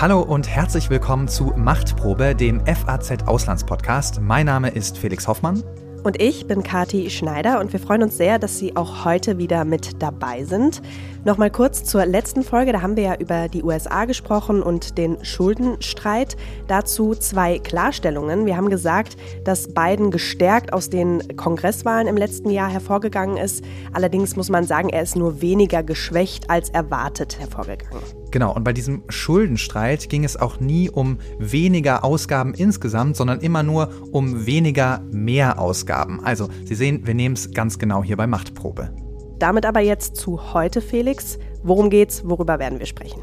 Hallo und herzlich willkommen zu Machtprobe, dem FAZ Auslandspodcast. Mein Name ist Felix Hoffmann. Und ich bin Kati Schneider und wir freuen uns sehr, dass Sie auch heute wieder mit dabei sind. Nochmal kurz zur letzten Folge, da haben wir ja über die USA gesprochen und den Schuldenstreit. Dazu zwei Klarstellungen. Wir haben gesagt, dass Biden gestärkt aus den Kongresswahlen im letzten Jahr hervorgegangen ist. Allerdings muss man sagen, er ist nur weniger geschwächt als erwartet hervorgegangen. Genau, und bei diesem Schuldenstreit ging es auch nie um weniger Ausgaben insgesamt, sondern immer nur um weniger mehr Ausgaben. Also, Sie sehen, wir nehmen es ganz genau hier bei Machtprobe. Damit aber jetzt zu heute, Felix. Worum geht's? Worüber werden wir sprechen?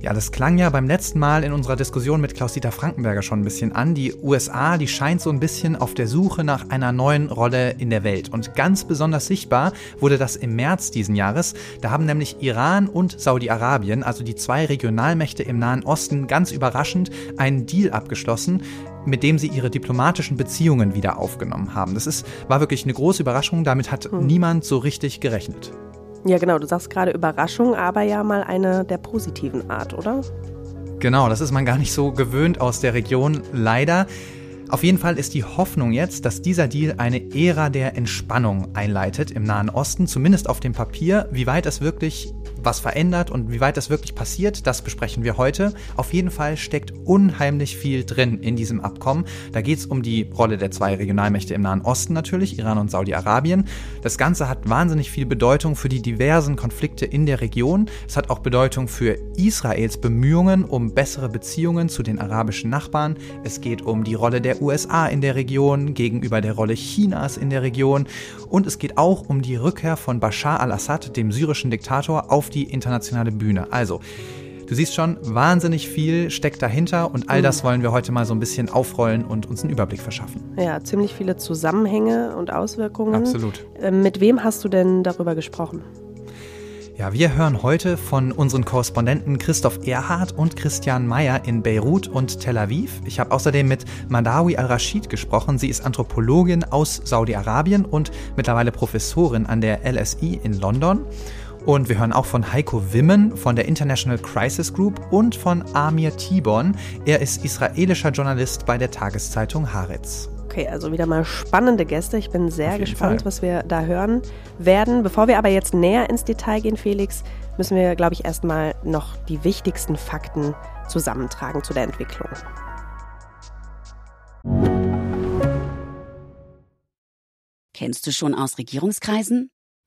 Ja, das klang ja beim letzten Mal in unserer Diskussion mit Klaus-Dieter Frankenberger schon ein bisschen an. Die USA, die scheint so ein bisschen auf der Suche nach einer neuen Rolle in der Welt. Und ganz besonders sichtbar wurde das im März diesen Jahres. Da haben nämlich Iran und Saudi-Arabien, also die zwei Regionalmächte im Nahen Osten, ganz überraschend einen Deal abgeschlossen, mit dem sie ihre diplomatischen Beziehungen wieder aufgenommen haben. Das ist, war wirklich eine große Überraschung. Damit hat hm. niemand so richtig gerechnet. Ja, genau. Du sagst gerade Überraschung, aber ja mal eine der positiven Art, oder? Genau, das ist man gar nicht so gewöhnt aus der Region, leider. Auf jeden Fall ist die Hoffnung jetzt, dass dieser Deal eine Ära der Entspannung einleitet im Nahen Osten, zumindest auf dem Papier. Wie weit es wirklich was verändert und wie weit das wirklich passiert, das besprechen wir heute. Auf jeden Fall steckt unheimlich viel drin in diesem Abkommen. Da geht es um die Rolle der zwei Regionalmächte im Nahen Osten natürlich, Iran und Saudi-Arabien. Das Ganze hat wahnsinnig viel Bedeutung für die diversen Konflikte in der Region. Es hat auch Bedeutung für Israels Bemühungen um bessere Beziehungen zu den arabischen Nachbarn. Es geht um die Rolle der USA in der Region gegenüber der Rolle Chinas in der Region. Und es geht auch um die Rückkehr von Bashar al-Assad, dem syrischen Diktator, auf die internationale Bühne. Also, du siehst schon, wahnsinnig viel steckt dahinter und all das mhm. wollen wir heute mal so ein bisschen aufrollen und uns einen Überblick verschaffen. Ja, ziemlich viele Zusammenhänge und Auswirkungen. Absolut. Ähm, mit wem hast du denn darüber gesprochen? Ja, wir hören heute von unseren Korrespondenten Christoph Erhardt und Christian Mayer in Beirut und Tel Aviv. Ich habe außerdem mit Madawi al-Rashid gesprochen. Sie ist Anthropologin aus Saudi-Arabien und mittlerweile Professorin an der LSI in London. Und wir hören auch von Heiko Wimmen von der International Crisis Group und von Amir Tibon. Er ist israelischer Journalist bei der Tageszeitung Haaretz. Okay, also wieder mal spannende Gäste. Ich bin sehr gespannt, Fall. was wir da hören werden. Bevor wir aber jetzt näher ins Detail gehen, Felix, müssen wir, glaube ich, erstmal noch die wichtigsten Fakten zusammentragen zu der Entwicklung. Kennst du schon aus Regierungskreisen?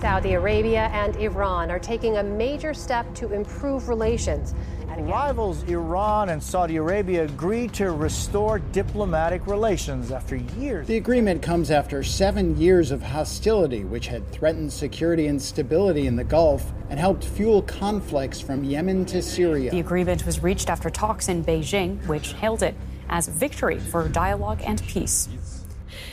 Saudi Arabia and Iran are taking a major step to improve relations. Rivals Iran and Saudi Arabia agreed to restore diplomatic relations after years. The agreement comes after seven years of hostility, which had threatened security and stability in the Gulf and helped fuel conflicts from Yemen to Syria. The agreement was reached after talks in Beijing, which hailed it as victory for dialogue and peace.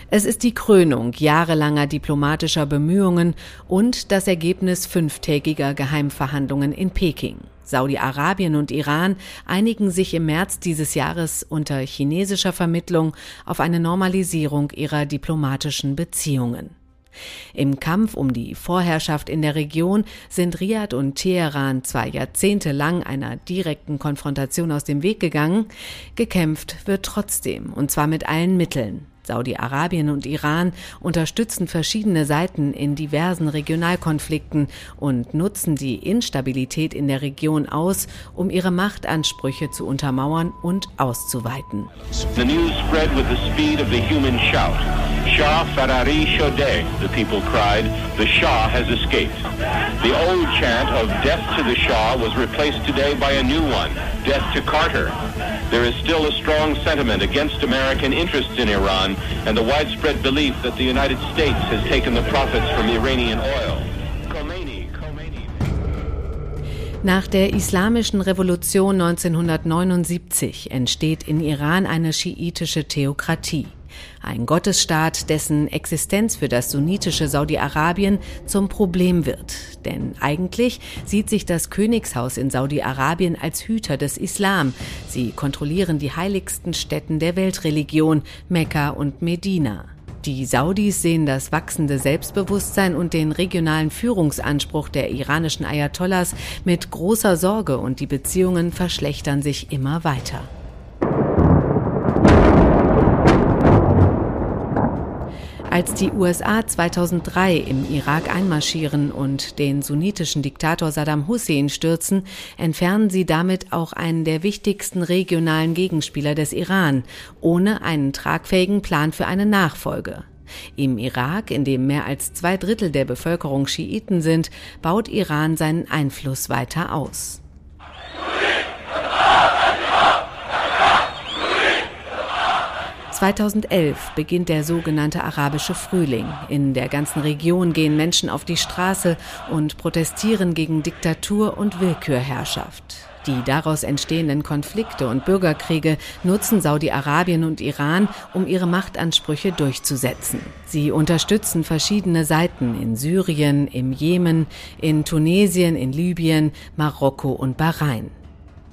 Es ist die Krönung jahrelanger diplomatischer Bemühungen und das Ergebnis fünftägiger Geheimverhandlungen in Peking. Saudi-Arabien und Iran einigen sich im März dieses Jahres unter chinesischer Vermittlung auf eine Normalisierung ihrer diplomatischen Beziehungen. Im Kampf um die Vorherrschaft in der Region sind Riad und Teheran zwar jahrzehntelang einer direkten Konfrontation aus dem Weg gegangen, gekämpft wird trotzdem, und zwar mit allen Mitteln. Saudi-Arabien und Iran unterstützen verschiedene Seiten in diversen Regionalkonflikten und nutzen die Instabilität in der Region aus, um ihre Machtansprüche zu untermauern und auszuweiten. The news spread with the speed of the human shout. Shah Farari Shodeh, the people cried. The Shah has escaped. The old chant of death to the Shah was replaced today by a new one, death to Carter. There is still a strong sentiment against American interests in Iran and the widespread belief that the United States has taken the profits from Iranian oil. Nach der Islamischen Revolution 1979 entsteht in Iran eine schiitische Theokratie. Ein Gottesstaat, dessen Existenz für das sunnitische Saudi-Arabien zum Problem wird. Denn eigentlich sieht sich das Königshaus in Saudi-Arabien als Hüter des Islam. Sie kontrollieren die heiligsten Städten der Weltreligion, Mekka und Medina. Die Saudis sehen das wachsende Selbstbewusstsein und den regionalen Führungsanspruch der iranischen Ayatollahs mit großer Sorge und die Beziehungen verschlechtern sich immer weiter. Als die USA 2003 im Irak einmarschieren und den sunnitischen Diktator Saddam Hussein stürzen, entfernen sie damit auch einen der wichtigsten regionalen Gegenspieler des Iran, ohne einen tragfähigen Plan für eine Nachfolge. Im Irak, in dem mehr als zwei Drittel der Bevölkerung Schiiten sind, baut Iran seinen Einfluss weiter aus. 2011 beginnt der sogenannte arabische Frühling. In der ganzen Region gehen Menschen auf die Straße und protestieren gegen Diktatur und Willkürherrschaft. Die daraus entstehenden Konflikte und Bürgerkriege nutzen Saudi-Arabien und Iran, um ihre Machtansprüche durchzusetzen. Sie unterstützen verschiedene Seiten in Syrien, im Jemen, in Tunesien, in Libyen, Marokko und Bahrain.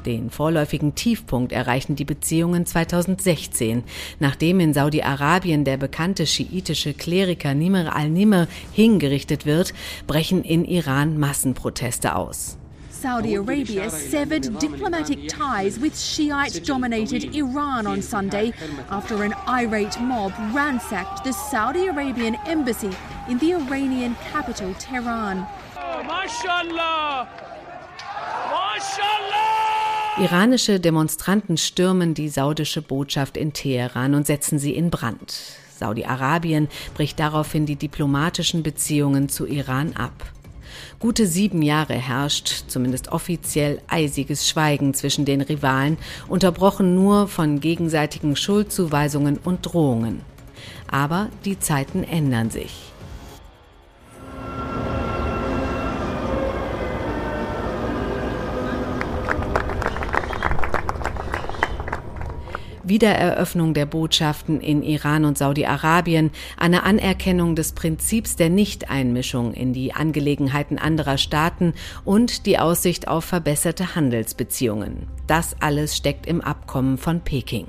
Den vorläufigen Tiefpunkt erreichen die Beziehungen 2016, nachdem in Saudi-Arabien der bekannte schiitische Kleriker Nimr al-Nimr hingerichtet wird, brechen in Iran Massenproteste aus. Saudi Arabia severed diplomatic ties with Shiite dominated Iran on Sunday after an irate mob ransacked the Saudi Arabian embassy in the Iranian capital, Tehran. Oh, mashallah! Mashallah! Iranische Demonstranten stürmen die saudische Botschaft in Teheran und setzen sie in Brand. Saudi-Arabien bricht daraufhin die diplomatischen Beziehungen zu Iran ab. Gute sieben Jahre herrscht, zumindest offiziell, eisiges Schweigen zwischen den Rivalen, unterbrochen nur von gegenseitigen Schuldzuweisungen und Drohungen. Aber die Zeiten ändern sich. Wiedereröffnung der Botschaften in Iran und Saudi-Arabien, eine Anerkennung des Prinzips der Nichteinmischung in die Angelegenheiten anderer Staaten und die Aussicht auf verbesserte Handelsbeziehungen. Das alles steckt im Abkommen von Peking.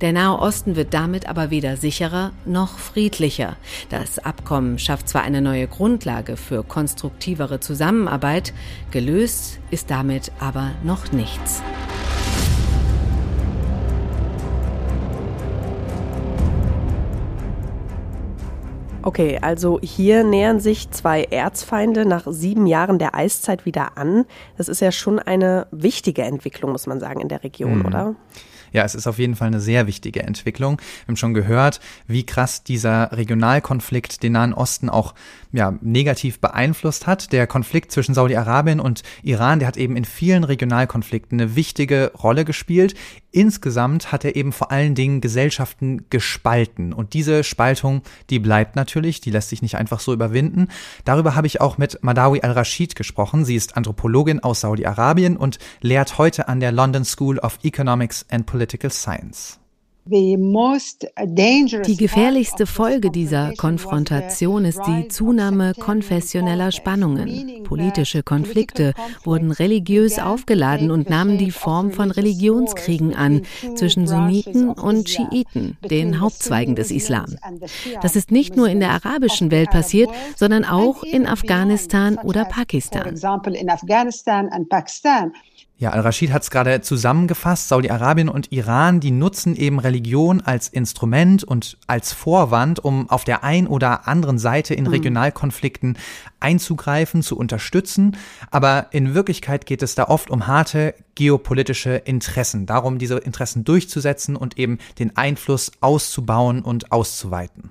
Der Nahe Osten wird damit aber weder sicherer noch friedlicher. Das Abkommen schafft zwar eine neue Grundlage für konstruktivere Zusammenarbeit, gelöst ist damit aber noch nichts. Okay, also hier nähern sich zwei Erzfeinde nach sieben Jahren der Eiszeit wieder an. Das ist ja schon eine wichtige Entwicklung, muss man sagen, in der Region, mhm. oder? Ja, es ist auf jeden Fall eine sehr wichtige Entwicklung. Wir haben schon gehört, wie krass dieser Regionalkonflikt den Nahen Osten auch ja, negativ beeinflusst hat. Der Konflikt zwischen Saudi-Arabien und Iran, der hat eben in vielen Regionalkonflikten eine wichtige Rolle gespielt. Insgesamt hat er eben vor allen Dingen Gesellschaften gespalten. Und diese Spaltung, die bleibt natürlich, die lässt sich nicht einfach so überwinden. Darüber habe ich auch mit Madawi al-Rashid gesprochen. Sie ist Anthropologin aus Saudi-Arabien und lehrt heute an der London School of Economics and Political Science. Die gefährlichste Folge dieser Konfrontation ist die Zunahme konfessioneller Spannungen. Politische Konflikte wurden religiös aufgeladen und nahmen die Form von Religionskriegen an zwischen Sunniten und Schiiten, den Hauptzweigen des Islam. Das ist nicht nur in der arabischen Welt passiert, sondern auch in Afghanistan oder Pakistan. Ja, Al-Rashid hat es gerade zusammengefasst. Saudi-Arabien und Iran, die nutzen eben Religion als Instrument und als Vorwand, um auf der einen oder anderen Seite in hm. Regionalkonflikten einzugreifen, zu unterstützen. Aber in Wirklichkeit geht es da oft um harte geopolitische Interessen. Darum, diese Interessen durchzusetzen und eben den Einfluss auszubauen und auszuweiten.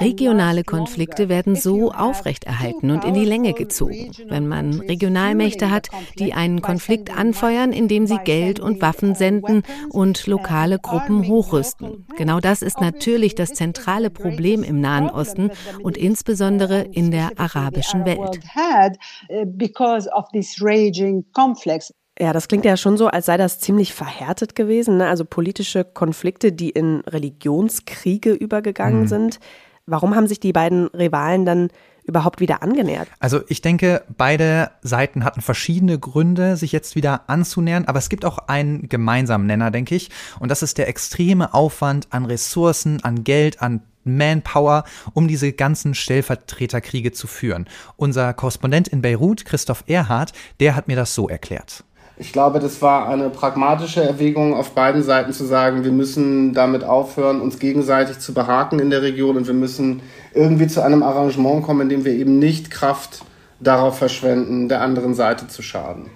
Regionale Konflikte werden so aufrechterhalten und in die Länge gezogen. Wenn man Regionalmächte hat, die einen Konflikt anfeuern, indem sie Geld und Waffen senden und lokale Gruppen hochrüsten. Genau das ist natürlich das zentrale Problem im Nahen Osten und insbesondere in der arabischen Welt. Ja, das klingt ja schon so, als sei das ziemlich verhärtet gewesen. Ne? Also politische Konflikte, die in Religionskriege übergegangen mhm. sind. Warum haben sich die beiden Rivalen dann überhaupt wieder angenähert? Also ich denke, beide Seiten hatten verschiedene Gründe, sich jetzt wieder anzunähern, aber es gibt auch einen gemeinsamen Nenner, denke ich, und das ist der extreme Aufwand an Ressourcen, an Geld, an Manpower, um diese ganzen Stellvertreterkriege zu führen. Unser Korrespondent in Beirut, Christoph Erhardt, der hat mir das so erklärt. Ich glaube, das war eine pragmatische Erwägung auf beiden Seiten zu sagen, wir müssen damit aufhören, uns gegenseitig zu behaken in der Region und wir müssen irgendwie zu einem Arrangement kommen, in dem wir eben nicht Kraft darauf verschwenden, der anderen Seite zu schaden.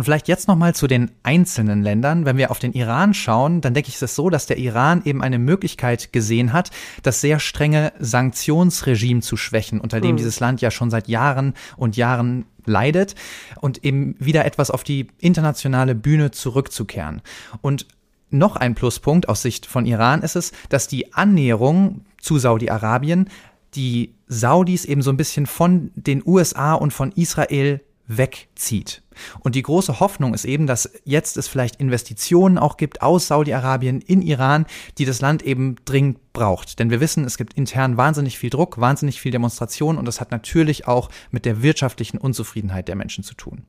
Und vielleicht jetzt nochmal zu den einzelnen Ländern. Wenn wir auf den Iran schauen, dann denke ich, ist es so, dass der Iran eben eine Möglichkeit gesehen hat, das sehr strenge Sanktionsregime zu schwächen, unter dem mhm. dieses Land ja schon seit Jahren und Jahren leidet und eben wieder etwas auf die internationale Bühne zurückzukehren. Und noch ein Pluspunkt aus Sicht von Iran ist es, dass die Annäherung zu Saudi-Arabien die Saudis eben so ein bisschen von den USA und von Israel wegzieht. Und die große Hoffnung ist eben, dass jetzt es vielleicht Investitionen auch gibt aus Saudi-Arabien in Iran, die das Land eben dringend braucht. Denn wir wissen, es gibt intern wahnsinnig viel Druck, wahnsinnig viel Demonstration und das hat natürlich auch mit der wirtschaftlichen Unzufriedenheit der Menschen zu tun.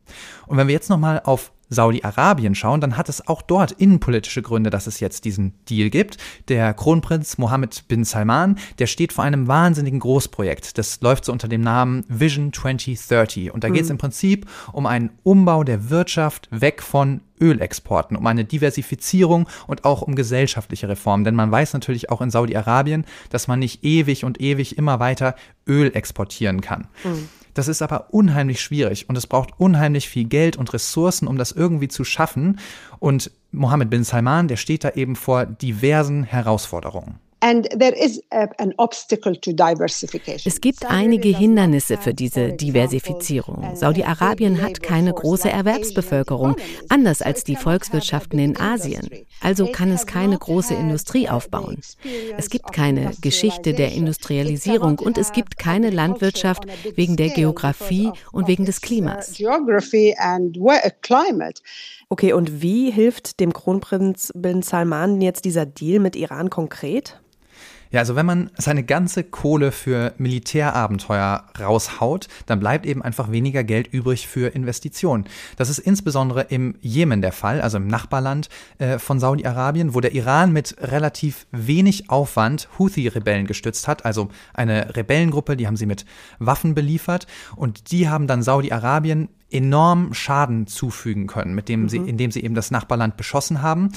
Und wenn wir jetzt nochmal auf Saudi-Arabien schauen, dann hat es auch dort innenpolitische Gründe, dass es jetzt diesen Deal gibt. Der Kronprinz Mohammed bin Salman, der steht vor einem wahnsinnigen Großprojekt. Das läuft so unter dem Namen Vision 2030. Und da geht es mhm. im Prinzip um einen Umbau der Wirtschaft weg von Ölexporten, um eine Diversifizierung und auch um gesellschaftliche Reformen. Denn man weiß natürlich auch in Saudi-Arabien, dass man nicht ewig und ewig immer weiter Öl exportieren kann. Mhm. Das ist aber unheimlich schwierig und es braucht unheimlich viel Geld und Ressourcen, um das irgendwie zu schaffen. Und Mohammed bin Salman, der steht da eben vor diversen Herausforderungen. Es gibt einige Hindernisse für diese Diversifizierung. Saudi-Arabien hat keine große Erwerbsbevölkerung, anders als die Volkswirtschaften in Asien. Also kann es keine große Industrie aufbauen. Es gibt keine Geschichte der Industrialisierung und es gibt keine Landwirtschaft wegen der Geografie und wegen des Klimas. Okay, und wie hilft dem Kronprinz bin Salman jetzt dieser Deal mit Iran konkret? Ja, also wenn man seine ganze Kohle für Militärabenteuer raushaut, dann bleibt eben einfach weniger Geld übrig für Investitionen. Das ist insbesondere im Jemen der Fall, also im Nachbarland äh, von Saudi-Arabien, wo der Iran mit relativ wenig Aufwand Houthi-Rebellen gestützt hat, also eine Rebellengruppe, die haben sie mit Waffen beliefert und die haben dann Saudi-Arabien enorm Schaden zufügen können, mit dem mhm. sie, indem sie eben das Nachbarland beschossen haben.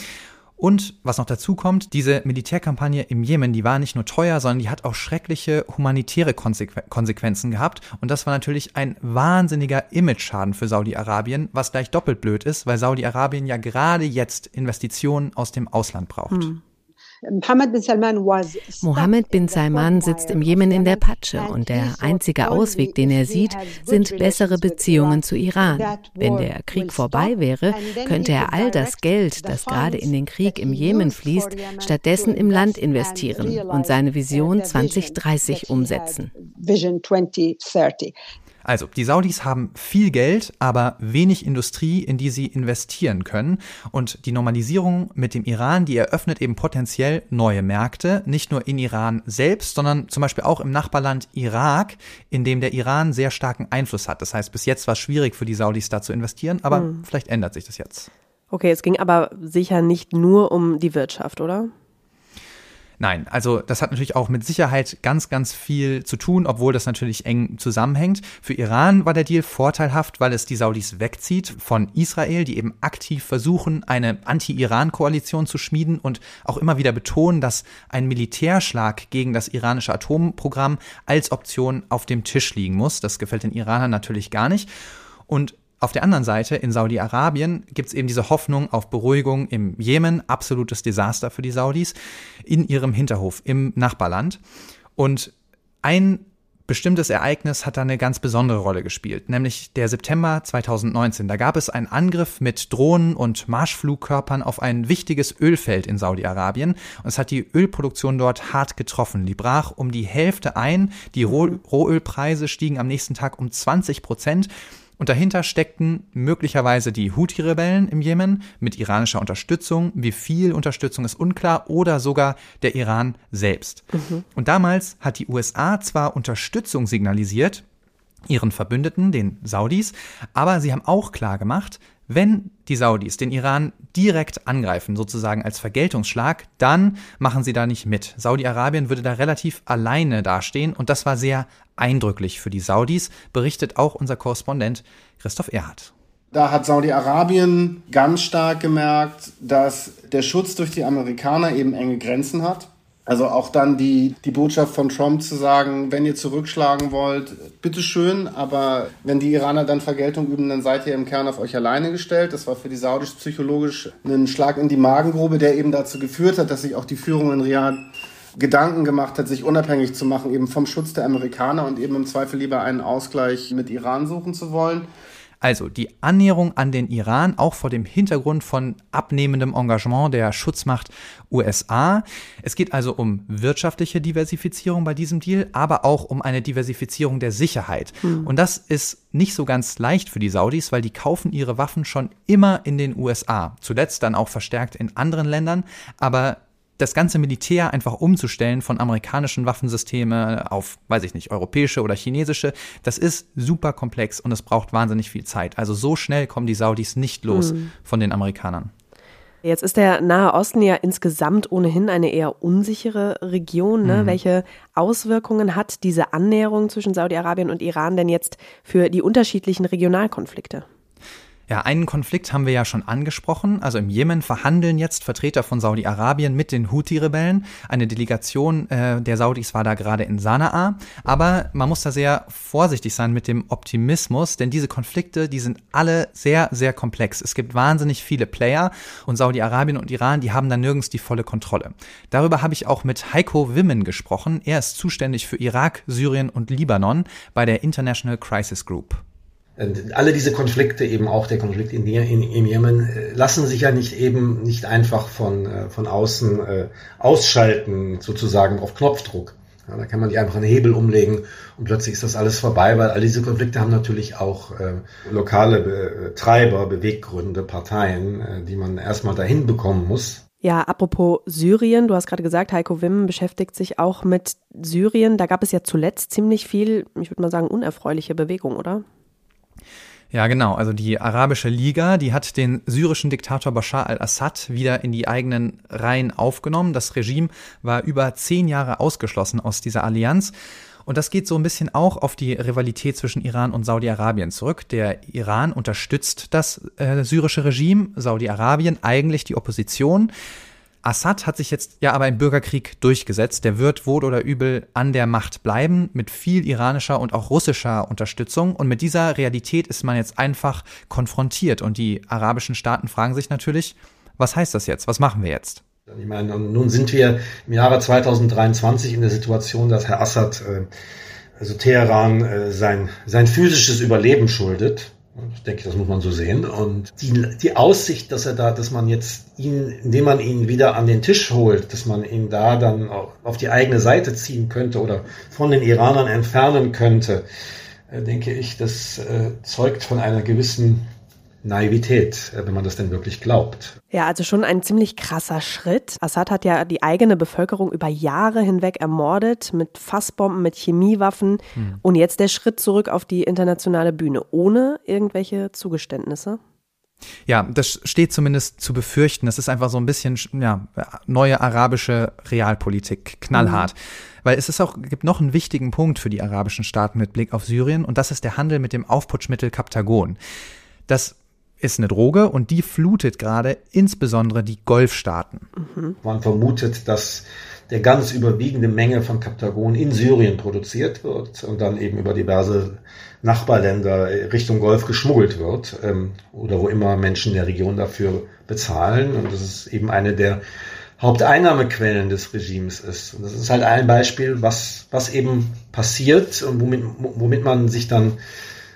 Und was noch dazu kommt, diese Militärkampagne im Jemen, die war nicht nur teuer, sondern die hat auch schreckliche humanitäre Konsequenzen gehabt. Und das war natürlich ein wahnsinniger Image-Schaden für Saudi-Arabien, was gleich doppelt blöd ist, weil Saudi-Arabien ja gerade jetzt Investitionen aus dem Ausland braucht. Hm. Mohammed bin Salman sitzt im Jemen in der Patsche und der einzige Ausweg, den er sieht, sind bessere Beziehungen zu Iran. Wenn der Krieg vorbei wäre, könnte er all das Geld, das gerade in den Krieg im Jemen fließt, stattdessen im Land investieren und seine Vision 2030 umsetzen. Also, die Saudis haben viel Geld, aber wenig Industrie, in die sie investieren können. Und die Normalisierung mit dem Iran, die eröffnet eben potenziell neue Märkte, nicht nur in Iran selbst, sondern zum Beispiel auch im Nachbarland Irak, in dem der Iran sehr starken Einfluss hat. Das heißt, bis jetzt war es schwierig für die Saudis da zu investieren, aber hm. vielleicht ändert sich das jetzt. Okay, es ging aber sicher nicht nur um die Wirtschaft, oder? Nein, also das hat natürlich auch mit Sicherheit ganz, ganz viel zu tun, obwohl das natürlich eng zusammenhängt. Für Iran war der Deal vorteilhaft, weil es die Saudis wegzieht von Israel, die eben aktiv versuchen, eine Anti-Iran-Koalition zu schmieden und auch immer wieder betonen, dass ein Militärschlag gegen das iranische Atomprogramm als Option auf dem Tisch liegen muss. Das gefällt den Iranern natürlich gar nicht. Und auf der anderen Seite in Saudi-Arabien gibt es eben diese Hoffnung auf Beruhigung im Jemen, absolutes Desaster für die Saudis, in ihrem Hinterhof im Nachbarland. Und ein bestimmtes Ereignis hat da eine ganz besondere Rolle gespielt, nämlich der September 2019. Da gab es einen Angriff mit Drohnen und Marschflugkörpern auf ein wichtiges Ölfeld in Saudi-Arabien und es hat die Ölproduktion dort hart getroffen. Die brach um die Hälfte ein, die Rohölpreise stiegen am nächsten Tag um 20 Prozent und dahinter steckten möglicherweise die Houthi-Rebellen im Jemen mit iranischer Unterstützung. Wie viel Unterstützung ist unklar oder sogar der Iran selbst. Mhm. Und damals hat die USA zwar Unterstützung signalisiert, ihren Verbündeten, den Saudis, aber sie haben auch klar gemacht, wenn die Saudis den Iran direkt angreifen, sozusagen als Vergeltungsschlag, dann machen sie da nicht mit. Saudi-Arabien würde da relativ alleine dastehen und das war sehr eindrücklich für die Saudis, berichtet auch unser Korrespondent Christoph Erhardt. Da hat Saudi-Arabien ganz stark gemerkt, dass der Schutz durch die Amerikaner eben enge Grenzen hat. Also auch dann die, die Botschaft von Trump zu sagen, wenn ihr zurückschlagen wollt, bitteschön, aber wenn die Iraner dann Vergeltung üben, dann seid ihr im Kern auf euch alleine gestellt. Das war für die Saudis psychologisch ein Schlag in die Magengrube, der eben dazu geführt hat, dass sich auch die Führung in Riyadh Gedanken gemacht hat, sich unabhängig zu machen, eben vom Schutz der Amerikaner und eben im Zweifel lieber einen Ausgleich mit Iran suchen zu wollen. Also die Annäherung an den Iran, auch vor dem Hintergrund von abnehmendem Engagement der Schutzmacht USA. Es geht also um wirtschaftliche Diversifizierung bei diesem Deal, aber auch um eine Diversifizierung der Sicherheit. Mhm. Und das ist nicht so ganz leicht für die Saudis, weil die kaufen ihre Waffen schon immer in den USA. Zuletzt dann auch verstärkt in anderen Ländern, aber das ganze Militär einfach umzustellen von amerikanischen Waffensystemen auf, weiß ich nicht, europäische oder chinesische, das ist super komplex und es braucht wahnsinnig viel Zeit. Also so schnell kommen die Saudis nicht los mhm. von den Amerikanern. Jetzt ist der Nahe Osten ja insgesamt ohnehin eine eher unsichere Region. Ne? Mhm. Welche Auswirkungen hat diese Annäherung zwischen Saudi-Arabien und Iran denn jetzt für die unterschiedlichen Regionalkonflikte? Ja, einen Konflikt haben wir ja schon angesprochen. Also im Jemen verhandeln jetzt Vertreter von Saudi-Arabien mit den Houthi-Rebellen. Eine Delegation äh, der Saudis war da gerade in Sanaa. Aber man muss da sehr vorsichtig sein mit dem Optimismus, denn diese Konflikte, die sind alle sehr, sehr komplex. Es gibt wahnsinnig viele Player und Saudi-Arabien und Iran, die haben da nirgends die volle Kontrolle. Darüber habe ich auch mit Heiko Wimmen gesprochen. Er ist zuständig für Irak, Syrien und Libanon bei der International Crisis Group alle diese Konflikte, eben auch der Konflikt in, in, im Jemen, äh, lassen sich ja nicht eben nicht einfach von, äh, von außen äh, ausschalten, sozusagen auf Knopfdruck. Ja, da kann man die einfach einen Hebel umlegen und plötzlich ist das alles vorbei, weil all diese Konflikte haben natürlich auch äh, lokale Be Treiber, Beweggründe, Parteien, äh, die man erstmal dahin bekommen muss. Ja, apropos Syrien, du hast gerade gesagt, Heiko Wim beschäftigt sich auch mit Syrien. Da gab es ja zuletzt ziemlich viel, ich würde mal sagen, unerfreuliche Bewegung, oder? Ja, genau. Also die Arabische Liga, die hat den syrischen Diktator Bashar al-Assad wieder in die eigenen Reihen aufgenommen. Das Regime war über zehn Jahre ausgeschlossen aus dieser Allianz. Und das geht so ein bisschen auch auf die Rivalität zwischen Iran und Saudi-Arabien zurück. Der Iran unterstützt das äh, syrische Regime, Saudi-Arabien eigentlich die Opposition. Assad hat sich jetzt ja aber im Bürgerkrieg durchgesetzt. Der wird wohl oder übel an der Macht bleiben, mit viel iranischer und auch russischer Unterstützung. Und mit dieser Realität ist man jetzt einfach konfrontiert. Und die arabischen Staaten fragen sich natürlich, was heißt das jetzt? Was machen wir jetzt? Ich meine, nun sind wir im Jahre 2023 in der Situation, dass Herr Assad, äh, also Teheran, äh, sein, sein physisches Überleben schuldet. Ich denke, das muss man so sehen. Und die, die Aussicht, dass er da, dass man jetzt ihn, indem man ihn wieder an den Tisch holt, dass man ihn da dann auf die eigene Seite ziehen könnte oder von den Iranern entfernen könnte, äh, denke ich, das äh, zeugt von einer gewissen Naivität, äh, wenn man das denn wirklich glaubt. Ja, also schon ein ziemlich krasser Schritt. Assad hat ja die eigene Bevölkerung über Jahre hinweg ermordet mit Fassbomben, mit Chemiewaffen hm. und jetzt der Schritt zurück auf die internationale Bühne ohne irgendwelche Zugeständnisse. Ja, das steht zumindest zu befürchten. Das ist einfach so ein bisschen ja, neue arabische Realpolitik, knallhart. Mhm. Weil es ist auch, gibt noch einen wichtigen Punkt für die arabischen Staaten mit Blick auf Syrien und das ist der Handel mit dem Aufputschmittel Kaptagon. Das ist eine Droge und die flutet gerade insbesondere die Golfstaaten. Mhm. Man vermutet, dass der ganz überwiegende Menge von Kaptagon in Syrien produziert wird und dann eben über diverse Nachbarländer Richtung Golf geschmuggelt wird ähm, oder wo immer Menschen in der Region dafür bezahlen. Und das ist eben eine der Haupteinnahmequellen des Regimes ist. Und das ist halt ein Beispiel, was, was eben passiert und womit, womit man sich dann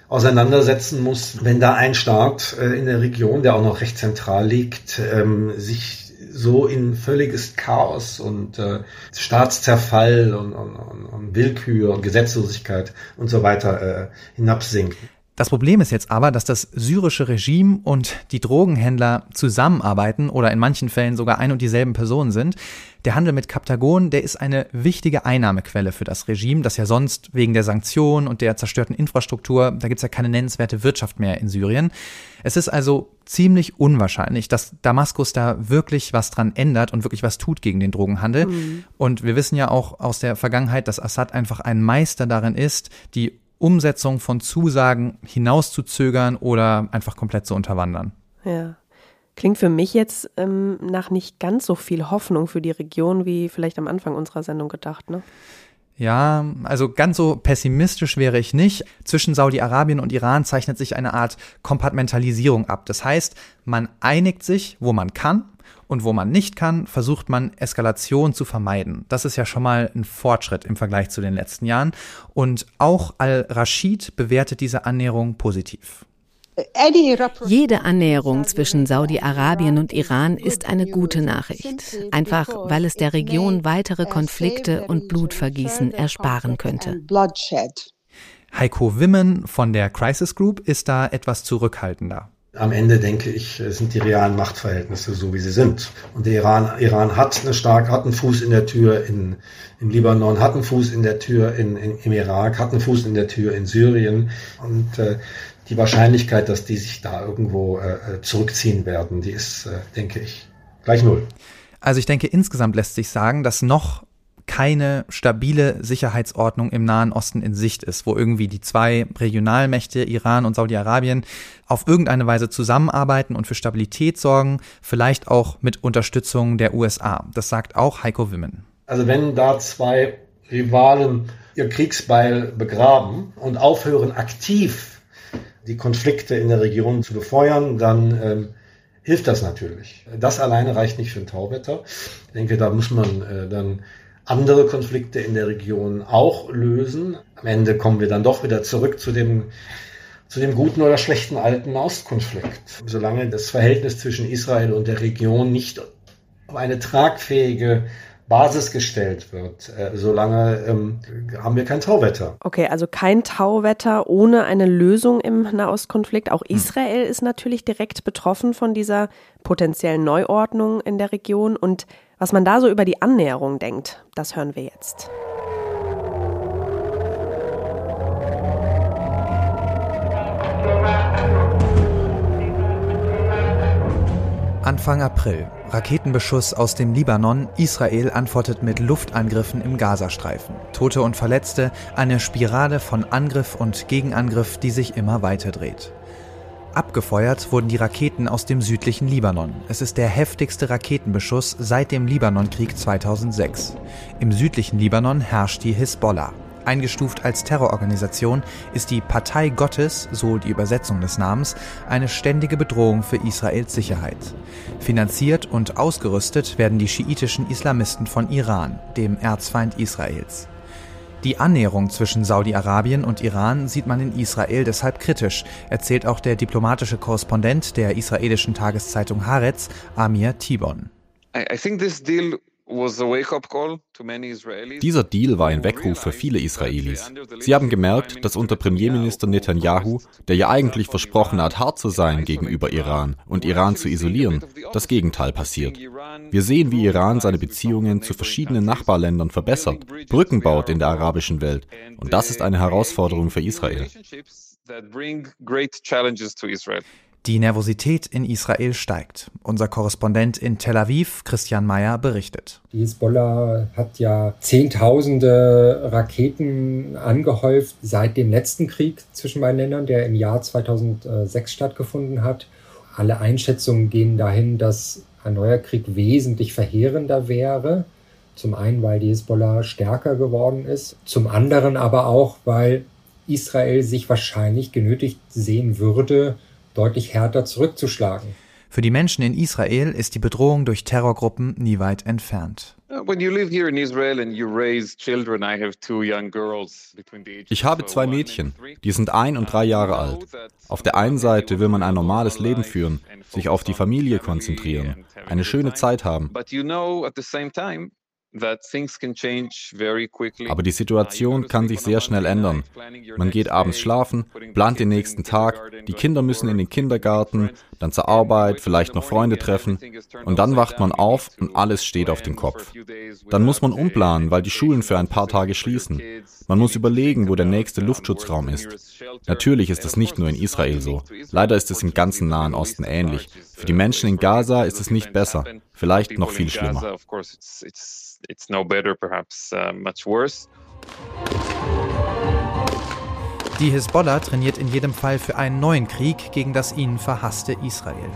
auseinandersetzen muss, wenn da ein Staat äh, in der Region, der auch noch recht zentral liegt, ähm, sich so in völliges Chaos und äh, Staatszerfall und, und, und, Willkür und Gesetzlosigkeit und so weiter äh, hinabsinken. Das Problem ist jetzt aber, dass das syrische Regime und die Drogenhändler zusammenarbeiten oder in manchen Fällen sogar ein und dieselben Personen sind. Der Handel mit Kaptagon, der ist eine wichtige Einnahmequelle für das Regime, das ja sonst wegen der Sanktionen und der zerstörten Infrastruktur, da gibt's ja keine nennenswerte Wirtschaft mehr in Syrien. Es ist also ziemlich unwahrscheinlich, dass Damaskus da wirklich was dran ändert und wirklich was tut gegen den Drogenhandel. Mhm. Und wir wissen ja auch aus der Vergangenheit, dass Assad einfach ein Meister darin ist, die Umsetzung von Zusagen hinauszuzögern oder einfach komplett zu unterwandern. Ja. Klingt für mich jetzt ähm, nach nicht ganz so viel Hoffnung für die Region wie vielleicht am Anfang unserer Sendung gedacht, ne? Ja, also ganz so pessimistisch wäre ich nicht. Zwischen Saudi-Arabien und Iran zeichnet sich eine Art Kompartmentalisierung ab. Das heißt, man einigt sich, wo man kann, und wo man nicht kann, versucht man Eskalation zu vermeiden. Das ist ja schon mal ein Fortschritt im Vergleich zu den letzten Jahren. Und auch Al-Rashid bewertet diese Annäherung positiv. Jede Annäherung zwischen Saudi-Arabien und Iran ist eine gute Nachricht, einfach weil es der Region weitere Konflikte und Blutvergießen ersparen könnte. Heiko Wimmen von der Crisis Group ist da etwas zurückhaltender am Ende denke ich, sind die realen Machtverhältnisse so, wie sie sind. Und der Iran, Iran hat eine stark, hat einen Fuß in der Tür in, im Libanon, hat einen Fuß in der Tür in, in, im Irak, hat einen Fuß in der Tür in Syrien. Und äh, die Wahrscheinlichkeit, dass die sich da irgendwo äh, zurückziehen werden, die ist, äh, denke ich, gleich null. Also ich denke, insgesamt lässt sich sagen, dass noch keine stabile Sicherheitsordnung im Nahen Osten in Sicht ist, wo irgendwie die zwei Regionalmächte, Iran und Saudi-Arabien, auf irgendeine Weise zusammenarbeiten und für Stabilität sorgen, vielleicht auch mit Unterstützung der USA. Das sagt auch Heiko Wimmen. Also wenn da zwei Rivalen ihr Kriegsbeil begraben und aufhören aktiv die Konflikte in der Region zu befeuern, dann ähm, hilft das natürlich. Das alleine reicht nicht für ein Tauwetter. Ich denke, da muss man äh, dann andere Konflikte in der Region auch lösen. Am Ende kommen wir dann doch wieder zurück zu dem, zu dem guten oder schlechten alten Nahostkonflikt. Solange das Verhältnis zwischen Israel und der Region nicht auf eine tragfähige Basis gestellt wird, äh, solange ähm, haben wir kein Tauwetter. Okay, also kein Tauwetter ohne eine Lösung im Nahostkonflikt. Auch hm. Israel hm. ist natürlich direkt betroffen von dieser potenziellen Neuordnung in der Region und was man da so über die Annäherung denkt, das hören wir jetzt. Anfang April. Raketenbeschuss aus dem Libanon. Israel antwortet mit Luftangriffen im Gazastreifen. Tote und Verletzte, eine Spirale von Angriff und Gegenangriff, die sich immer weiter dreht. Abgefeuert wurden die Raketen aus dem südlichen Libanon. Es ist der heftigste Raketenbeschuss seit dem Libanonkrieg 2006. Im südlichen Libanon herrscht die Hisbollah. Eingestuft als Terrororganisation ist die Partei Gottes, so die Übersetzung des Namens, eine ständige Bedrohung für Israels Sicherheit. Finanziert und ausgerüstet werden die schiitischen Islamisten von Iran, dem Erzfeind Israels. Die Annäherung zwischen Saudi-Arabien und Iran sieht man in Israel deshalb kritisch, erzählt auch der diplomatische Korrespondent der israelischen Tageszeitung Haaretz, Amir Tibon. I, think this deal dieser Deal war ein Weckruf für viele Israelis. Sie haben gemerkt, dass unter Premierminister Netanyahu, der ja eigentlich versprochen hat, hart zu sein gegenüber Iran und Iran zu isolieren, das Gegenteil passiert. Wir sehen, wie Iran seine Beziehungen zu verschiedenen Nachbarländern verbessert, Brücken baut in der arabischen Welt. Und das ist eine Herausforderung für Israel. Die Nervosität in Israel steigt. Unser Korrespondent in Tel Aviv, Christian Mayer, berichtet. Die Hisbollah hat ja Zehntausende Raketen angehäuft seit dem letzten Krieg zwischen beiden Ländern, der im Jahr 2006 stattgefunden hat. Alle Einschätzungen gehen dahin, dass ein neuer Krieg wesentlich verheerender wäre. Zum einen, weil die Hisbollah stärker geworden ist, zum anderen aber auch, weil Israel sich wahrscheinlich genötigt sehen würde, deutlich härter zurückzuschlagen. Für die Menschen in Israel ist die Bedrohung durch Terrorgruppen nie weit entfernt. Ich habe zwei Mädchen, die sind ein und drei Jahre alt. Auf der einen Seite will man ein normales Leben führen, sich auf die Familie konzentrieren, eine schöne Zeit haben. Aber die Situation kann sich sehr schnell ändern. Man geht abends schlafen, plant den nächsten Tag, die Kinder müssen in den Kindergarten, dann zur Arbeit, vielleicht noch Freunde treffen und dann wacht man auf und alles steht auf dem Kopf. Dann muss man umplanen, weil die Schulen für ein paar Tage schließen. Man muss überlegen, wo der nächste Luftschutzraum ist. Natürlich ist es nicht nur in Israel so. Leider ist es im ganzen Nahen Osten ähnlich. Für die Menschen in Gaza ist es nicht besser, vielleicht noch viel schlimmer it's no better, perhaps uh, much worse. Die Hisbollah trainiert in jedem Fall für einen neuen Krieg gegen das ihnen verhasste Israel.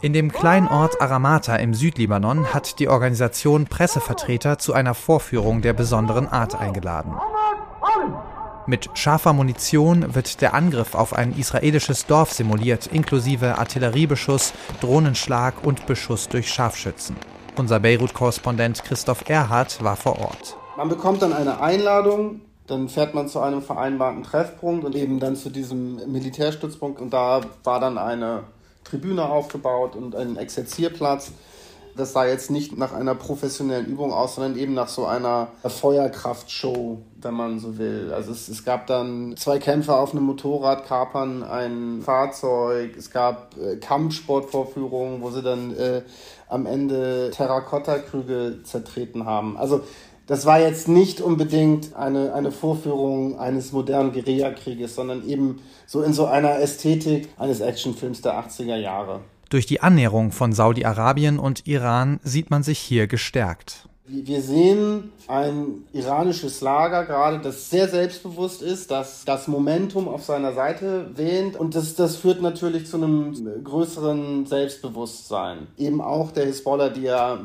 In dem kleinen Ort Aramata im Südlibanon hat die Organisation Pressevertreter zu einer Vorführung der besonderen Art eingeladen. Mit scharfer Munition wird der Angriff auf ein israelisches Dorf simuliert, inklusive Artilleriebeschuss, Drohnenschlag und Beschuss durch Scharfschützen. Unser Beirut-Korrespondent Christoph Erhardt war vor Ort. Man bekommt dann eine Einladung, dann fährt man zu einem vereinbarten Treffpunkt und eben dann zu diesem Militärstützpunkt und da war dann eine Tribüne aufgebaut und ein Exerzierplatz das sah jetzt nicht nach einer professionellen Übung aus, sondern eben nach so einer Feuerkraftshow, wenn man so will. Also es, es gab dann zwei Kämpfer auf einem Motorrad, kapern ein Fahrzeug, es gab äh, Kampfsportvorführungen, wo sie dann äh, am Ende Terrakotta-Krüge zertreten haben. Also das war jetzt nicht unbedingt eine, eine Vorführung eines modernen Guerillakrieges, sondern eben so in so einer Ästhetik eines Actionfilms der 80er Jahre. Durch die Annäherung von Saudi-Arabien und Iran sieht man sich hier gestärkt. Wir sehen ein iranisches Lager gerade, das sehr selbstbewusst ist, das das Momentum auf seiner Seite wähnt und das, das führt natürlich zu einem größeren Selbstbewusstsein. Eben auch der Hisbollah, die ja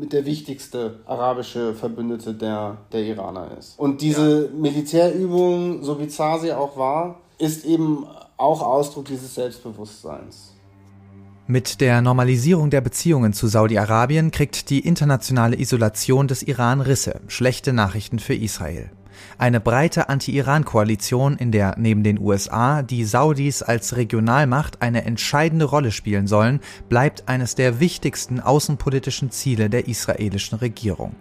mit der wichtigste arabische Verbündete der, der Iraner ist. Und diese Militärübung, so bizarr sie auch war, ist eben auch Ausdruck dieses Selbstbewusstseins. Mit der Normalisierung der Beziehungen zu Saudi-Arabien kriegt die internationale Isolation des Iran Risse, schlechte Nachrichten für Israel. Eine breite Anti-Iran-Koalition, in der neben den USA die Saudis als Regionalmacht eine entscheidende Rolle spielen sollen, bleibt eines der wichtigsten außenpolitischen Ziele der israelischen Regierung.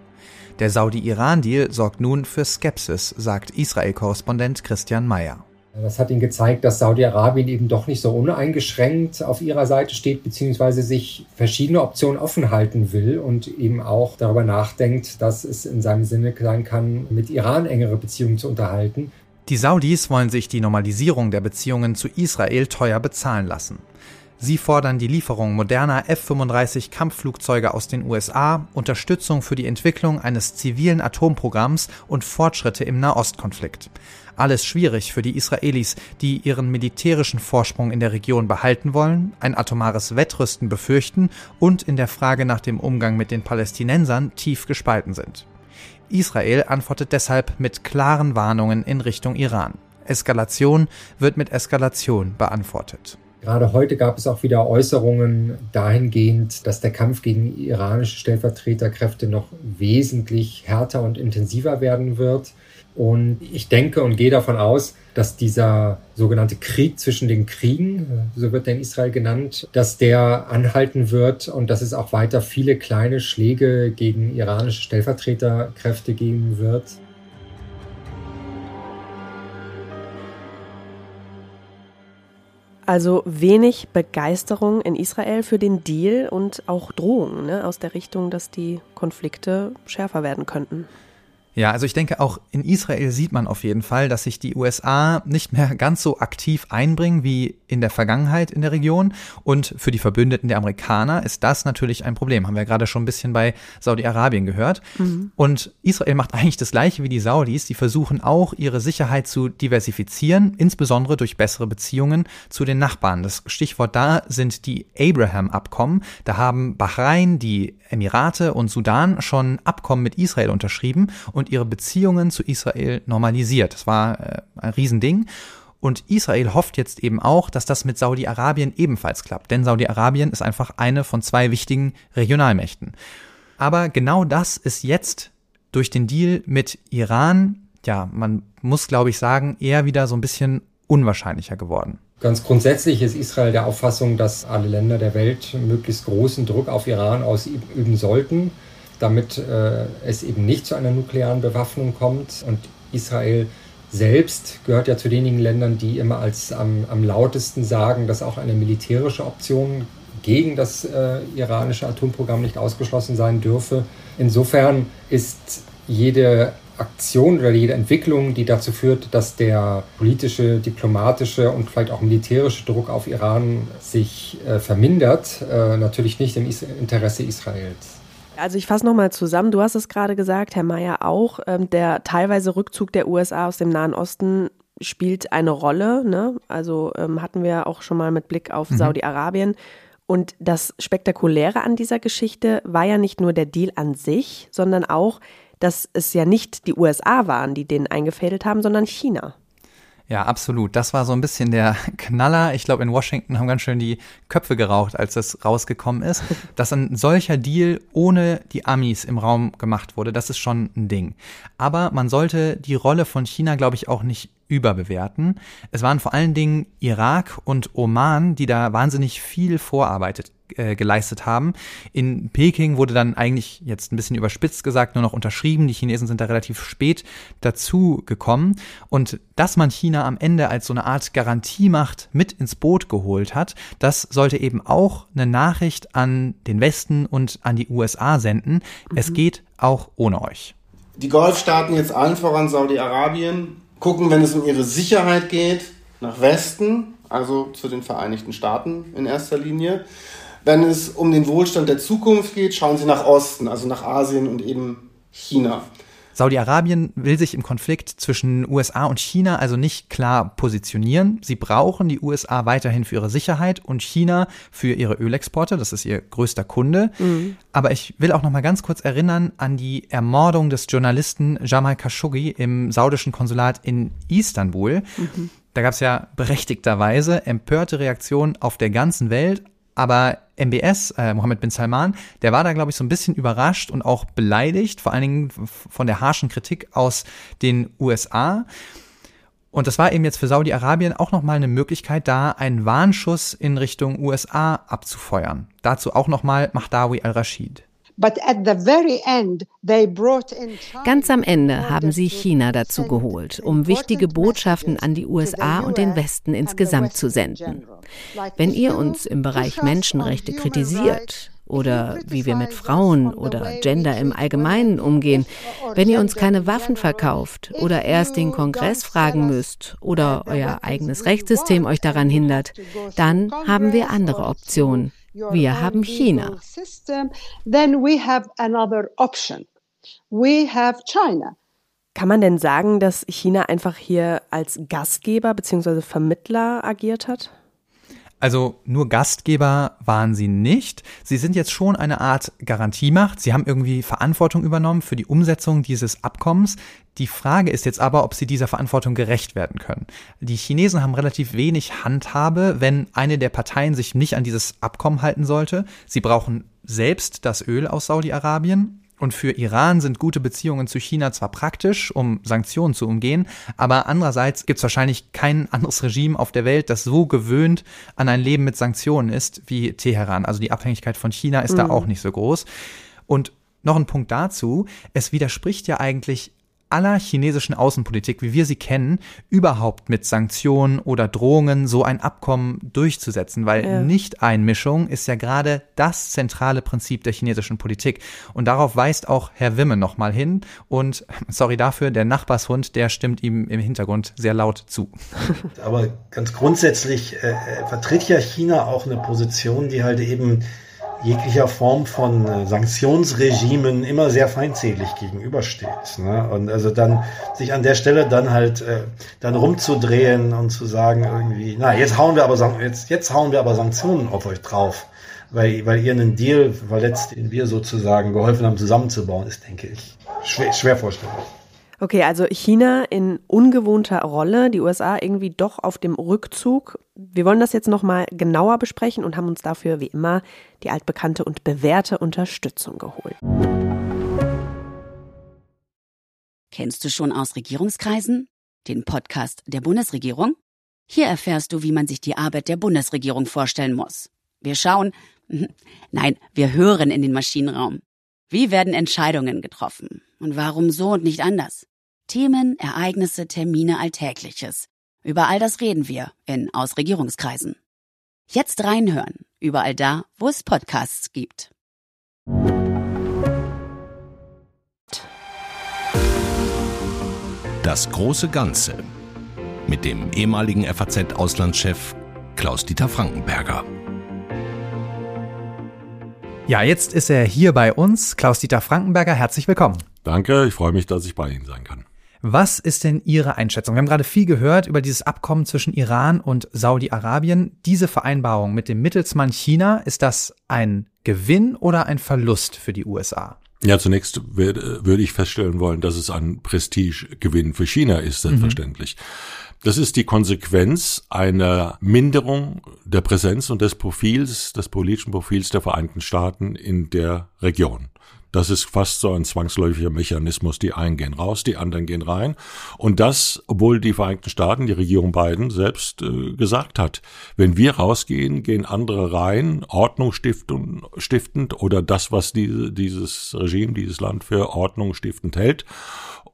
Der Saudi-Iran-Deal sorgt nun für Skepsis, sagt Israel-Korrespondent Christian Mayer. Das hat ihnen gezeigt, dass Saudi-Arabien eben doch nicht so uneingeschränkt auf ihrer Seite steht, beziehungsweise sich verschiedene Optionen offen halten will und eben auch darüber nachdenkt, dass es in seinem Sinne sein kann, mit Iran engere Beziehungen zu unterhalten. Die Saudis wollen sich die Normalisierung der Beziehungen zu Israel teuer bezahlen lassen. Sie fordern die Lieferung moderner F-35 Kampfflugzeuge aus den USA, Unterstützung für die Entwicklung eines zivilen Atomprogramms und Fortschritte im Nahostkonflikt. Alles schwierig für die Israelis, die ihren militärischen Vorsprung in der Region behalten wollen, ein atomares Wettrüsten befürchten und in der Frage nach dem Umgang mit den Palästinensern tief gespalten sind. Israel antwortet deshalb mit klaren Warnungen in Richtung Iran. Eskalation wird mit Eskalation beantwortet. Gerade heute gab es auch wieder Äußerungen dahingehend, dass der Kampf gegen iranische Stellvertreterkräfte noch wesentlich härter und intensiver werden wird. Und ich denke und gehe davon aus, dass dieser sogenannte Krieg zwischen den Kriegen, so wird er in Israel genannt, dass der anhalten wird und dass es auch weiter viele kleine Schläge gegen iranische Stellvertreterkräfte geben wird. Also wenig Begeisterung in Israel für den Deal und auch Drohungen ne, aus der Richtung, dass die Konflikte schärfer werden könnten. Ja, also ich denke, auch in Israel sieht man auf jeden Fall, dass sich die USA nicht mehr ganz so aktiv einbringen wie in der Vergangenheit in der Region. Und für die Verbündeten der Amerikaner ist das natürlich ein Problem. Haben wir ja gerade schon ein bisschen bei Saudi-Arabien gehört. Mhm. Und Israel macht eigentlich das Gleiche wie die Saudis. Die versuchen auch, ihre Sicherheit zu diversifizieren, insbesondere durch bessere Beziehungen zu den Nachbarn. Das Stichwort da sind die Abraham-Abkommen. Da haben Bahrain, die Emirate und Sudan schon Abkommen mit Israel unterschrieben und ihre Beziehungen zu Israel normalisiert. Das war äh, ein Riesending. Und Israel hofft jetzt eben auch, dass das mit Saudi-Arabien ebenfalls klappt, denn Saudi-Arabien ist einfach eine von zwei wichtigen Regionalmächten. Aber genau das ist jetzt durch den Deal mit Iran, ja, man muss, glaube ich, sagen, eher wieder so ein bisschen unwahrscheinlicher geworden. Ganz grundsätzlich ist Israel der Auffassung, dass alle Länder der Welt möglichst großen Druck auf Iran ausüben sollten, damit äh, es eben nicht zu einer nuklearen Bewaffnung kommt. Und Israel selbst gehört ja zu denjenigen Ländern, die immer als am, am lautesten sagen, dass auch eine militärische Option gegen das äh, iranische Atomprogramm nicht ausgeschlossen sein dürfe. Insofern ist jede Aktion oder jede Entwicklung, die dazu führt, dass der politische, diplomatische und vielleicht auch militärische Druck auf Iran sich äh, vermindert, äh, natürlich nicht im Is Interesse Israels. Also ich fasse nochmal zusammen. Du hast es gerade gesagt, Herr Mayer auch. Ähm, der teilweise Rückzug der USA aus dem Nahen Osten spielt eine Rolle. Ne? Also ähm, hatten wir auch schon mal mit Blick auf mhm. Saudi-Arabien. Und das Spektakuläre an dieser Geschichte war ja nicht nur der Deal an sich, sondern auch, dass es ja nicht die USA waren, die den eingefädelt haben, sondern China. Ja, absolut. Das war so ein bisschen der Knaller. Ich glaube, in Washington haben ganz schön die Köpfe geraucht, als das rausgekommen ist. Dass ein solcher Deal ohne die Amis im Raum gemacht wurde, das ist schon ein Ding. Aber man sollte die Rolle von China, glaube ich, auch nicht überbewerten. Es waren vor allen Dingen Irak und Oman, die da wahnsinnig viel vorarbeitet äh, geleistet haben. In Peking wurde dann eigentlich jetzt ein bisschen überspitzt gesagt nur noch unterschrieben. Die Chinesen sind da relativ spät dazu gekommen. Und dass man China am Ende als so eine Art Garantiemacht mit ins Boot geholt hat, das sollte eben auch eine Nachricht an den Westen und an die USA senden. Mhm. Es geht auch ohne euch. Die Golfstaaten jetzt allen voran Saudi-Arabien gucken, wenn es um ihre Sicherheit geht, nach Westen, also zu den Vereinigten Staaten in erster Linie. Wenn es um den Wohlstand der Zukunft geht, schauen Sie nach Osten, also nach Asien und eben China. Saudi-Arabien will sich im Konflikt zwischen USA und China also nicht klar positionieren. Sie brauchen die USA weiterhin für ihre Sicherheit und China für ihre Ölexporte. Das ist ihr größter Kunde. Mhm. Aber ich will auch noch mal ganz kurz erinnern an die Ermordung des Journalisten Jamal Khashoggi im saudischen Konsulat in Istanbul. Mhm. Da gab es ja berechtigterweise empörte Reaktionen auf der ganzen Welt, aber MBS, äh, Mohammed bin Salman, der war da, glaube ich, so ein bisschen überrascht und auch beleidigt, vor allen Dingen von der harschen Kritik aus den USA. Und das war eben jetzt für Saudi-Arabien auch nochmal eine Möglichkeit, da einen Warnschuss in Richtung USA abzufeuern. Dazu auch nochmal Mahdawi al-Rashid. Ganz am Ende haben sie China dazu geholt, um wichtige Botschaften an die USA und den Westen insgesamt zu senden. Wenn ihr uns im Bereich Menschenrechte kritisiert oder wie wir mit Frauen oder Gender im Allgemeinen umgehen, wenn ihr uns keine Waffen verkauft oder erst den Kongress fragen müsst oder euer eigenes Rechtssystem euch daran hindert, dann haben wir andere Optionen. Wir haben China. Kann man denn sagen, dass China einfach hier als Gastgeber bzw. Vermittler agiert hat? Also nur Gastgeber waren sie nicht. Sie sind jetzt schon eine Art Garantiemacht. Sie haben irgendwie Verantwortung übernommen für die Umsetzung dieses Abkommens. Die Frage ist jetzt aber, ob sie dieser Verantwortung gerecht werden können. Die Chinesen haben relativ wenig Handhabe, wenn eine der Parteien sich nicht an dieses Abkommen halten sollte. Sie brauchen selbst das Öl aus Saudi-Arabien und für Iran sind gute Beziehungen zu China zwar praktisch, um Sanktionen zu umgehen, aber andererseits gibt es wahrscheinlich kein anderes Regime auf der Welt, das so gewöhnt an ein Leben mit Sanktionen ist wie Teheran. Also die Abhängigkeit von China ist mhm. da auch nicht so groß. Und noch ein Punkt dazu, es widerspricht ja eigentlich aller chinesischen Außenpolitik, wie wir sie kennen, überhaupt mit Sanktionen oder Drohungen so ein Abkommen durchzusetzen, weil ja. Nicht-Einmischung ist ja gerade das zentrale Prinzip der chinesischen Politik. Und darauf weist auch Herr Wimme nochmal hin. Und sorry dafür, der Nachbarshund, der stimmt ihm im Hintergrund sehr laut zu. Aber ganz grundsätzlich äh, äh vertritt ja China auch eine Position, die halt eben jeglicher Form von äh, Sanktionsregimen immer sehr feindselig gegenübersteht. Ne? Und also dann sich an der Stelle dann halt äh, dann rumzudrehen und zu sagen irgendwie, na jetzt hauen wir aber jetzt jetzt hauen wir aber Sanktionen auf euch drauf, weil weil ihr einen Deal verletzt, den wir sozusagen geholfen haben zusammenzubauen, ist denke ich schwer, schwer vorstellbar. Okay, also China in ungewohnter Rolle, die USA irgendwie doch auf dem Rückzug. Wir wollen das jetzt nochmal genauer besprechen und haben uns dafür wie immer die altbekannte und bewährte Unterstützung geholt. Kennst du schon aus Regierungskreisen? Den Podcast der Bundesregierung? Hier erfährst du, wie man sich die Arbeit der Bundesregierung vorstellen muss. Wir schauen, nein, wir hören in den Maschinenraum. Wie werden Entscheidungen getroffen? Und warum so und nicht anders? Themen, Ereignisse, Termine, Alltägliches. Über all das reden wir in Ausregierungskreisen. Jetzt reinhören, überall da, wo es Podcasts gibt. Das große Ganze mit dem ehemaligen FAZ-Auslandschef Klaus-Dieter Frankenberger. Ja, jetzt ist er hier bei uns. Klaus-Dieter Frankenberger, herzlich willkommen. Danke, ich freue mich, dass ich bei Ihnen sein kann. Was ist denn Ihre Einschätzung? Wir haben gerade viel gehört über dieses Abkommen zwischen Iran und Saudi-Arabien. Diese Vereinbarung mit dem Mittelsmann China, ist das ein Gewinn oder ein Verlust für die USA? Ja, zunächst würde ich feststellen wollen, dass es ein Prestigegewinn für China ist, selbstverständlich. Mhm. Das ist die Konsequenz einer Minderung der Präsenz und des Profils, des politischen Profils der Vereinigten Staaten in der Region. Das ist fast so ein zwangsläufiger Mechanismus. Die einen gehen raus, die anderen gehen rein. Und das, obwohl die Vereinigten Staaten, die Regierung Biden selbst äh, gesagt hat, wenn wir rausgehen, gehen andere rein, Ordnung stiftend, oder das, was diese, dieses Regime, dieses Land für Ordnung stiftend hält.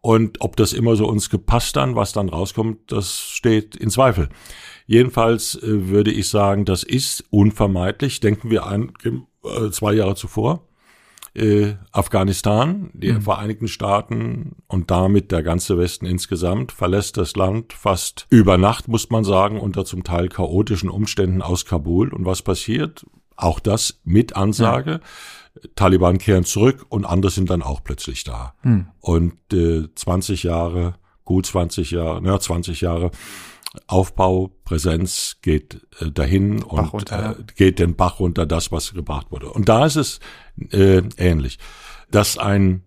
Und ob das immer so uns gepasst dann, was dann rauskommt, das steht in Zweifel. Jedenfalls äh, würde ich sagen, das ist unvermeidlich. Denken wir an äh, zwei Jahre zuvor äh, Afghanistan, die mhm. Vereinigten Staaten und damit der ganze Westen insgesamt verlässt das Land fast über Nacht, muss man sagen, unter zum Teil chaotischen Umständen aus Kabul. Und was passiert? Auch das mit Ansage. Ja. Taliban kehren zurück und andere sind dann auch plötzlich da. Mhm. Und äh, 20 Jahre, gut 20 Jahre, naja, 20 Jahre Aufbau, Präsenz geht äh, dahin und runter, äh, geht den Bach runter, das, was gebracht wurde. Und da ist es äh, ähnlich, dass ein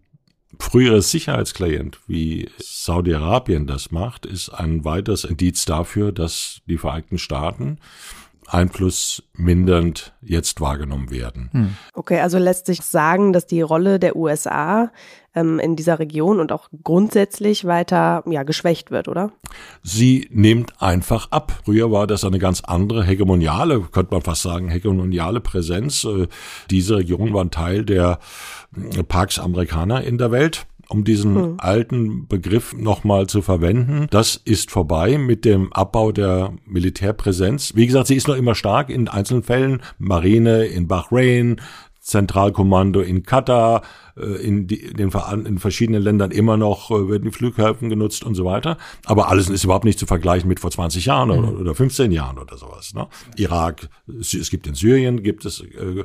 früheres Sicherheitsklient wie Saudi-Arabien das macht, ist ein weiteres Indiz dafür, dass die Vereinigten Staaten Einfluss mindernd jetzt wahrgenommen werden. Hm. Okay, also lässt sich sagen, dass die Rolle der USA ähm, in dieser Region und auch grundsätzlich weiter ja, geschwächt wird, oder? Sie nimmt einfach ab. Früher war das eine ganz andere hegemoniale, könnte man fast sagen, hegemoniale Präsenz. Äh, diese Region war ein Teil der äh, Parks Amerikaner in der Welt um diesen hm. alten Begriff nochmal zu verwenden. Das ist vorbei mit dem Abbau der Militärpräsenz. Wie gesagt, sie ist noch immer stark in einzelnen Fällen. Marine in Bahrain, Zentralkommando in Katar, äh, in, die, in, den, in verschiedenen Ländern immer noch äh, werden die Flughäfen genutzt und so weiter. Aber alles ist überhaupt nicht zu vergleichen mit vor 20 Jahren mhm. oder, oder 15 Jahren oder sowas. Ne? Irak, es gibt in Syrien, gibt es äh,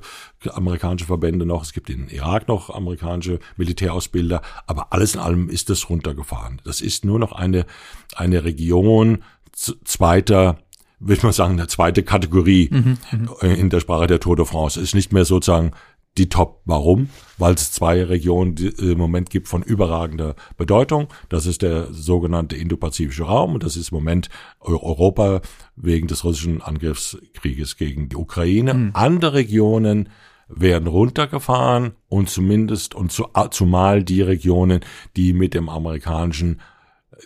amerikanische Verbände noch, es gibt in Irak noch amerikanische Militärausbilder, aber alles in allem ist das runtergefahren. Das ist nur noch eine, eine Region zweiter will man sagen, eine zweite Kategorie mhm, mhm, in der Sprache der Tour de France. Es ist nicht mehr sozusagen die Top. Warum? Weil es zwei Regionen im Moment gibt von überragender Bedeutung. Das ist der sogenannte Indopazifische Raum und das ist im Moment Europa wegen des russischen Angriffskrieges gegen die Ukraine. Mhm. Andere Regionen werden runtergefahren und zumindest und zu, zumal die Regionen, die mit dem amerikanischen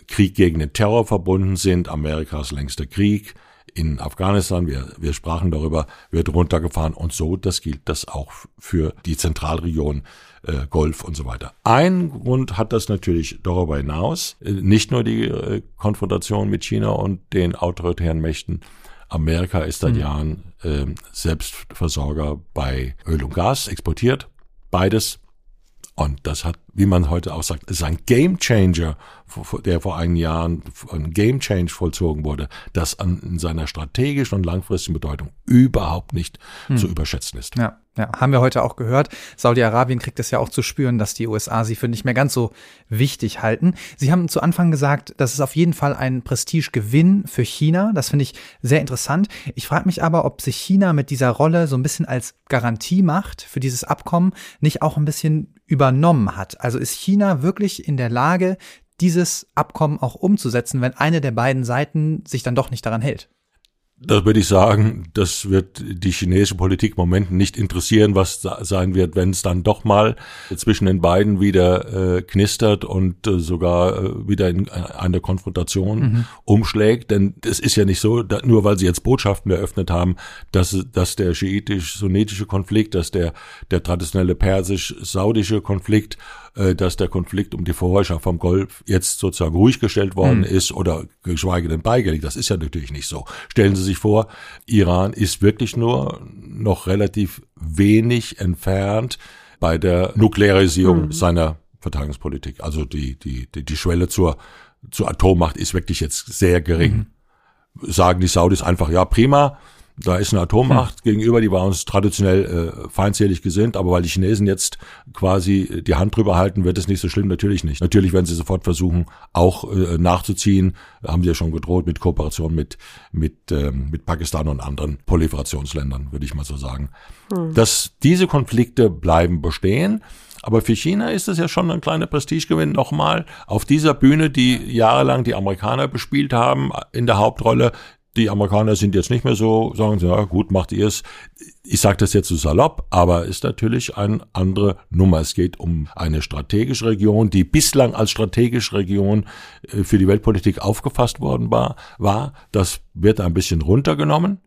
Krieg gegen den Terror verbunden sind, Amerikas längster Krieg, in Afghanistan, wir, wir sprachen darüber, wird runtergefahren und so, das gilt das auch für die Zentralregion äh, Golf und so weiter. Ein Grund hat das natürlich darüber hinaus, äh, nicht nur die äh, Konfrontation mit China und den autoritären Mächten, Amerika ist seit mhm. Jahren äh, Selbstversorger bei Öl und Gas, exportiert beides. Und das hat, wie man heute auch sagt, ist ein Game Changer, der vor einigen Jahren ein Game Change vollzogen wurde, das an, in seiner strategischen und langfristigen Bedeutung überhaupt nicht hm. zu überschätzen ist. Ja. Ja, haben wir heute auch gehört. Saudi-Arabien kriegt es ja auch zu spüren, dass die USA sie für nicht mehr ganz so wichtig halten. Sie haben zu Anfang gesagt, das ist auf jeden Fall ein Prestigegewinn für China. Das finde ich sehr interessant. Ich frage mich aber, ob sich China mit dieser Rolle so ein bisschen als Garantiemacht für dieses Abkommen nicht auch ein bisschen übernommen hat. Also ist China wirklich in der Lage, dieses Abkommen auch umzusetzen, wenn eine der beiden Seiten sich dann doch nicht daran hält? Da würde ich sagen, das wird die chinesische Politik im Moment nicht interessieren, was sein wird, wenn es dann doch mal zwischen den beiden wieder äh, knistert und äh, sogar äh, wieder in eine Konfrontation mhm. umschlägt. Denn es ist ja nicht so, da, nur weil sie jetzt Botschaften eröffnet haben, dass, dass der schiitisch-sunnitische Konflikt, dass der, der traditionelle persisch-saudische Konflikt äh, dass der Konflikt um die Vorherrschaft vom Golf jetzt sozusagen ruhig gestellt worden mhm. ist oder geschweige denn beigelegt. Das ist ja natürlich nicht so. Stellen Sie sich vor, Iran ist wirklich nur noch relativ wenig entfernt bei der Nuklearisierung mhm. seiner Verteidigungspolitik. Also die, die, die, die Schwelle zur, zur Atommacht ist wirklich jetzt sehr gering. Mhm. Sagen die Saudis einfach, ja, prima, da ist eine Atommacht hm. gegenüber, die war uns traditionell äh, feindselig gesinnt, aber weil die Chinesen jetzt quasi die Hand drüber halten, wird es nicht so schlimm, natürlich nicht. Natürlich werden sie sofort versuchen, auch äh, nachzuziehen, haben sie ja schon gedroht mit Kooperation mit, mit, ähm, mit Pakistan und anderen Proliferationsländern, würde ich mal so sagen. Hm. Dass diese Konflikte bleiben bestehen, aber für China ist es ja schon ein kleiner Prestigegewinn, nochmal auf dieser Bühne, die jahrelang die Amerikaner bespielt haben, in der Hauptrolle, die Amerikaner sind jetzt nicht mehr so, sagen sie, ja gut, macht ihr es. Ich sage das jetzt so salopp, aber ist natürlich eine andere Nummer. Es geht um eine strategische Region, die bislang als strategische Region äh, für die Weltpolitik aufgefasst worden war. war. Das wird ein bisschen runtergenommen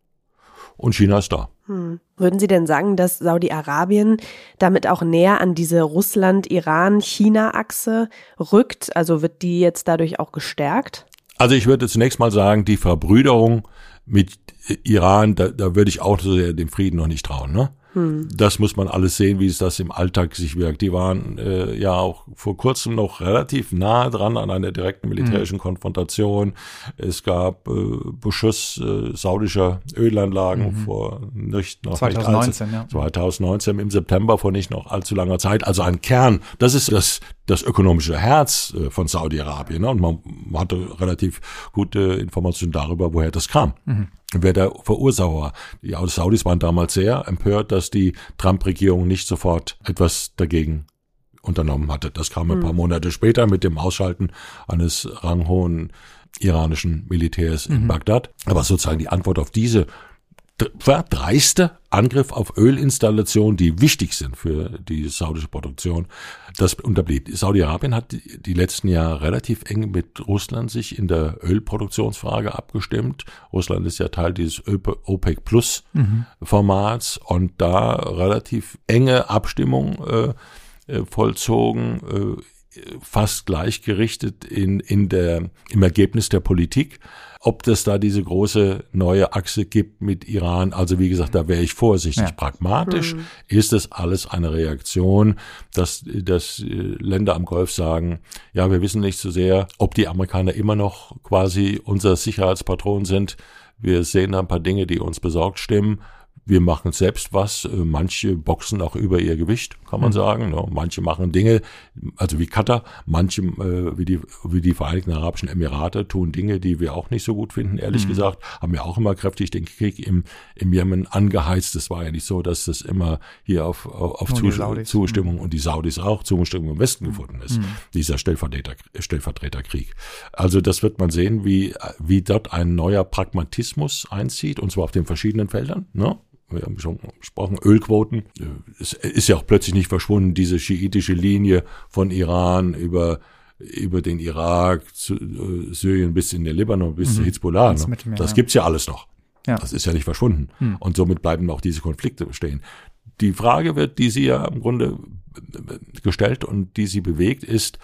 und China ist da. Hm. Würden Sie denn sagen, dass Saudi-Arabien damit auch näher an diese Russland-Iran-China-Achse rückt? Also wird die jetzt dadurch auch gestärkt? Also ich würde zunächst mal sagen, die Verbrüderung mit Iran, da, da würde ich auch so sehr dem Frieden noch nicht trauen. Ne? Hm. Das muss man alles sehen, wie es das im Alltag sich wirkt. Die waren äh, ja auch vor kurzem noch relativ nah dran an einer direkten militärischen hm. Konfrontation. Es gab äh, Beschuss äh, saudischer Ölanlagen mhm. vor nicht noch 2019, nicht allzu, ja. 2019 im September vor nicht noch allzu langer Zeit. Also ein Kern. Das ist das das ökonomische Herz äh, von Saudi-Arabien. Ne? Und man hatte relativ gute Informationen darüber, woher das kam. Mhm wer der Verursacher. Die Saudis waren damals sehr empört, dass die Trump-Regierung nicht sofort etwas dagegen unternommen hatte. Das kam ein paar hm. Monate später mit dem Ausschalten eines ranghohen iranischen Militärs in mhm. Bagdad. Aber sozusagen die Antwort auf diese dreiste Angriff auf Ölinstallationen, die wichtig sind für die saudische Produktion, das unterblieb. Saudi-Arabien hat die letzten Jahre relativ eng mit Russland sich in der Ölproduktionsfrage abgestimmt. Russland ist ja Teil dieses OPEC Plus mhm. Formats und da relativ enge Abstimmung äh, äh vollzogen, äh, fast gleichgerichtet in, in der, im Ergebnis der Politik ob das da diese große neue Achse gibt mit Iran. Also wie gesagt, da wäre ich vorsichtig. Ja. Pragmatisch mhm. ist es alles eine Reaktion, dass, dass äh, Länder am Golf sagen, ja, wir wissen nicht so sehr, ob die Amerikaner immer noch quasi unser Sicherheitspatron sind. Wir sehen da ein paar Dinge, die uns besorgt stimmen wir machen selbst was. Äh, manche boxen auch über ihr Gewicht, kann man mhm. sagen. Ne? Manche machen Dinge, also wie Katar, manche äh, wie die wie die Vereinigten Arabischen Emirate tun Dinge, die wir auch nicht so gut finden. Ehrlich mhm. gesagt, haben wir auch immer kräftig den Krieg im im Jemen angeheizt. Es war ja nicht so, dass das immer hier auf auf Zus Zustimmung mhm. und die Saudis auch Zustimmung im Westen mhm. gefunden ist. Mhm. Dieser Stellvertreter Stellvertreterkrieg. Also das wird man sehen, wie wie dort ein neuer Pragmatismus einzieht und zwar auf den verschiedenen Feldern. Ne? Wir haben schon gesprochen, Ölquoten. Es ist ja auch plötzlich nicht verschwunden, diese schiitische Linie von Iran über über den Irak, zu, äh, Syrien bis in den Libanon, bis mhm. zu Hezbollah. Ne? Das gibt's ja alles noch. Ja. Das ist ja nicht verschwunden. Hm. Und somit bleiben auch diese Konflikte bestehen. Die Frage wird, die Sie ja im Grunde gestellt und die Sie bewegt, ist,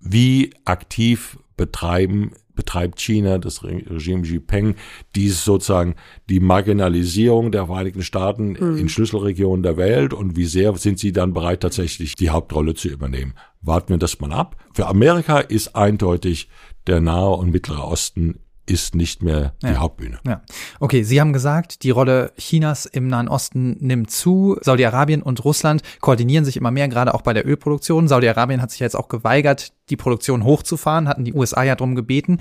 wie aktiv betreiben betreibt China, das Regime Jinping, dies sozusagen die Marginalisierung der Vereinigten Staaten mhm. in Schlüsselregionen der Welt und wie sehr sind sie dann bereit, tatsächlich die Hauptrolle zu übernehmen. Warten wir das mal ab. Für Amerika ist eindeutig der Nahe und Mittlere Osten ist nicht mehr die ja. Hauptbühne. Ja. Okay, Sie haben gesagt, die Rolle Chinas im Nahen Osten nimmt zu. Saudi-Arabien und Russland koordinieren sich immer mehr, gerade auch bei der Ölproduktion. Saudi-Arabien hat sich jetzt auch geweigert, die Produktion hochzufahren, hatten die USA ja darum gebeten.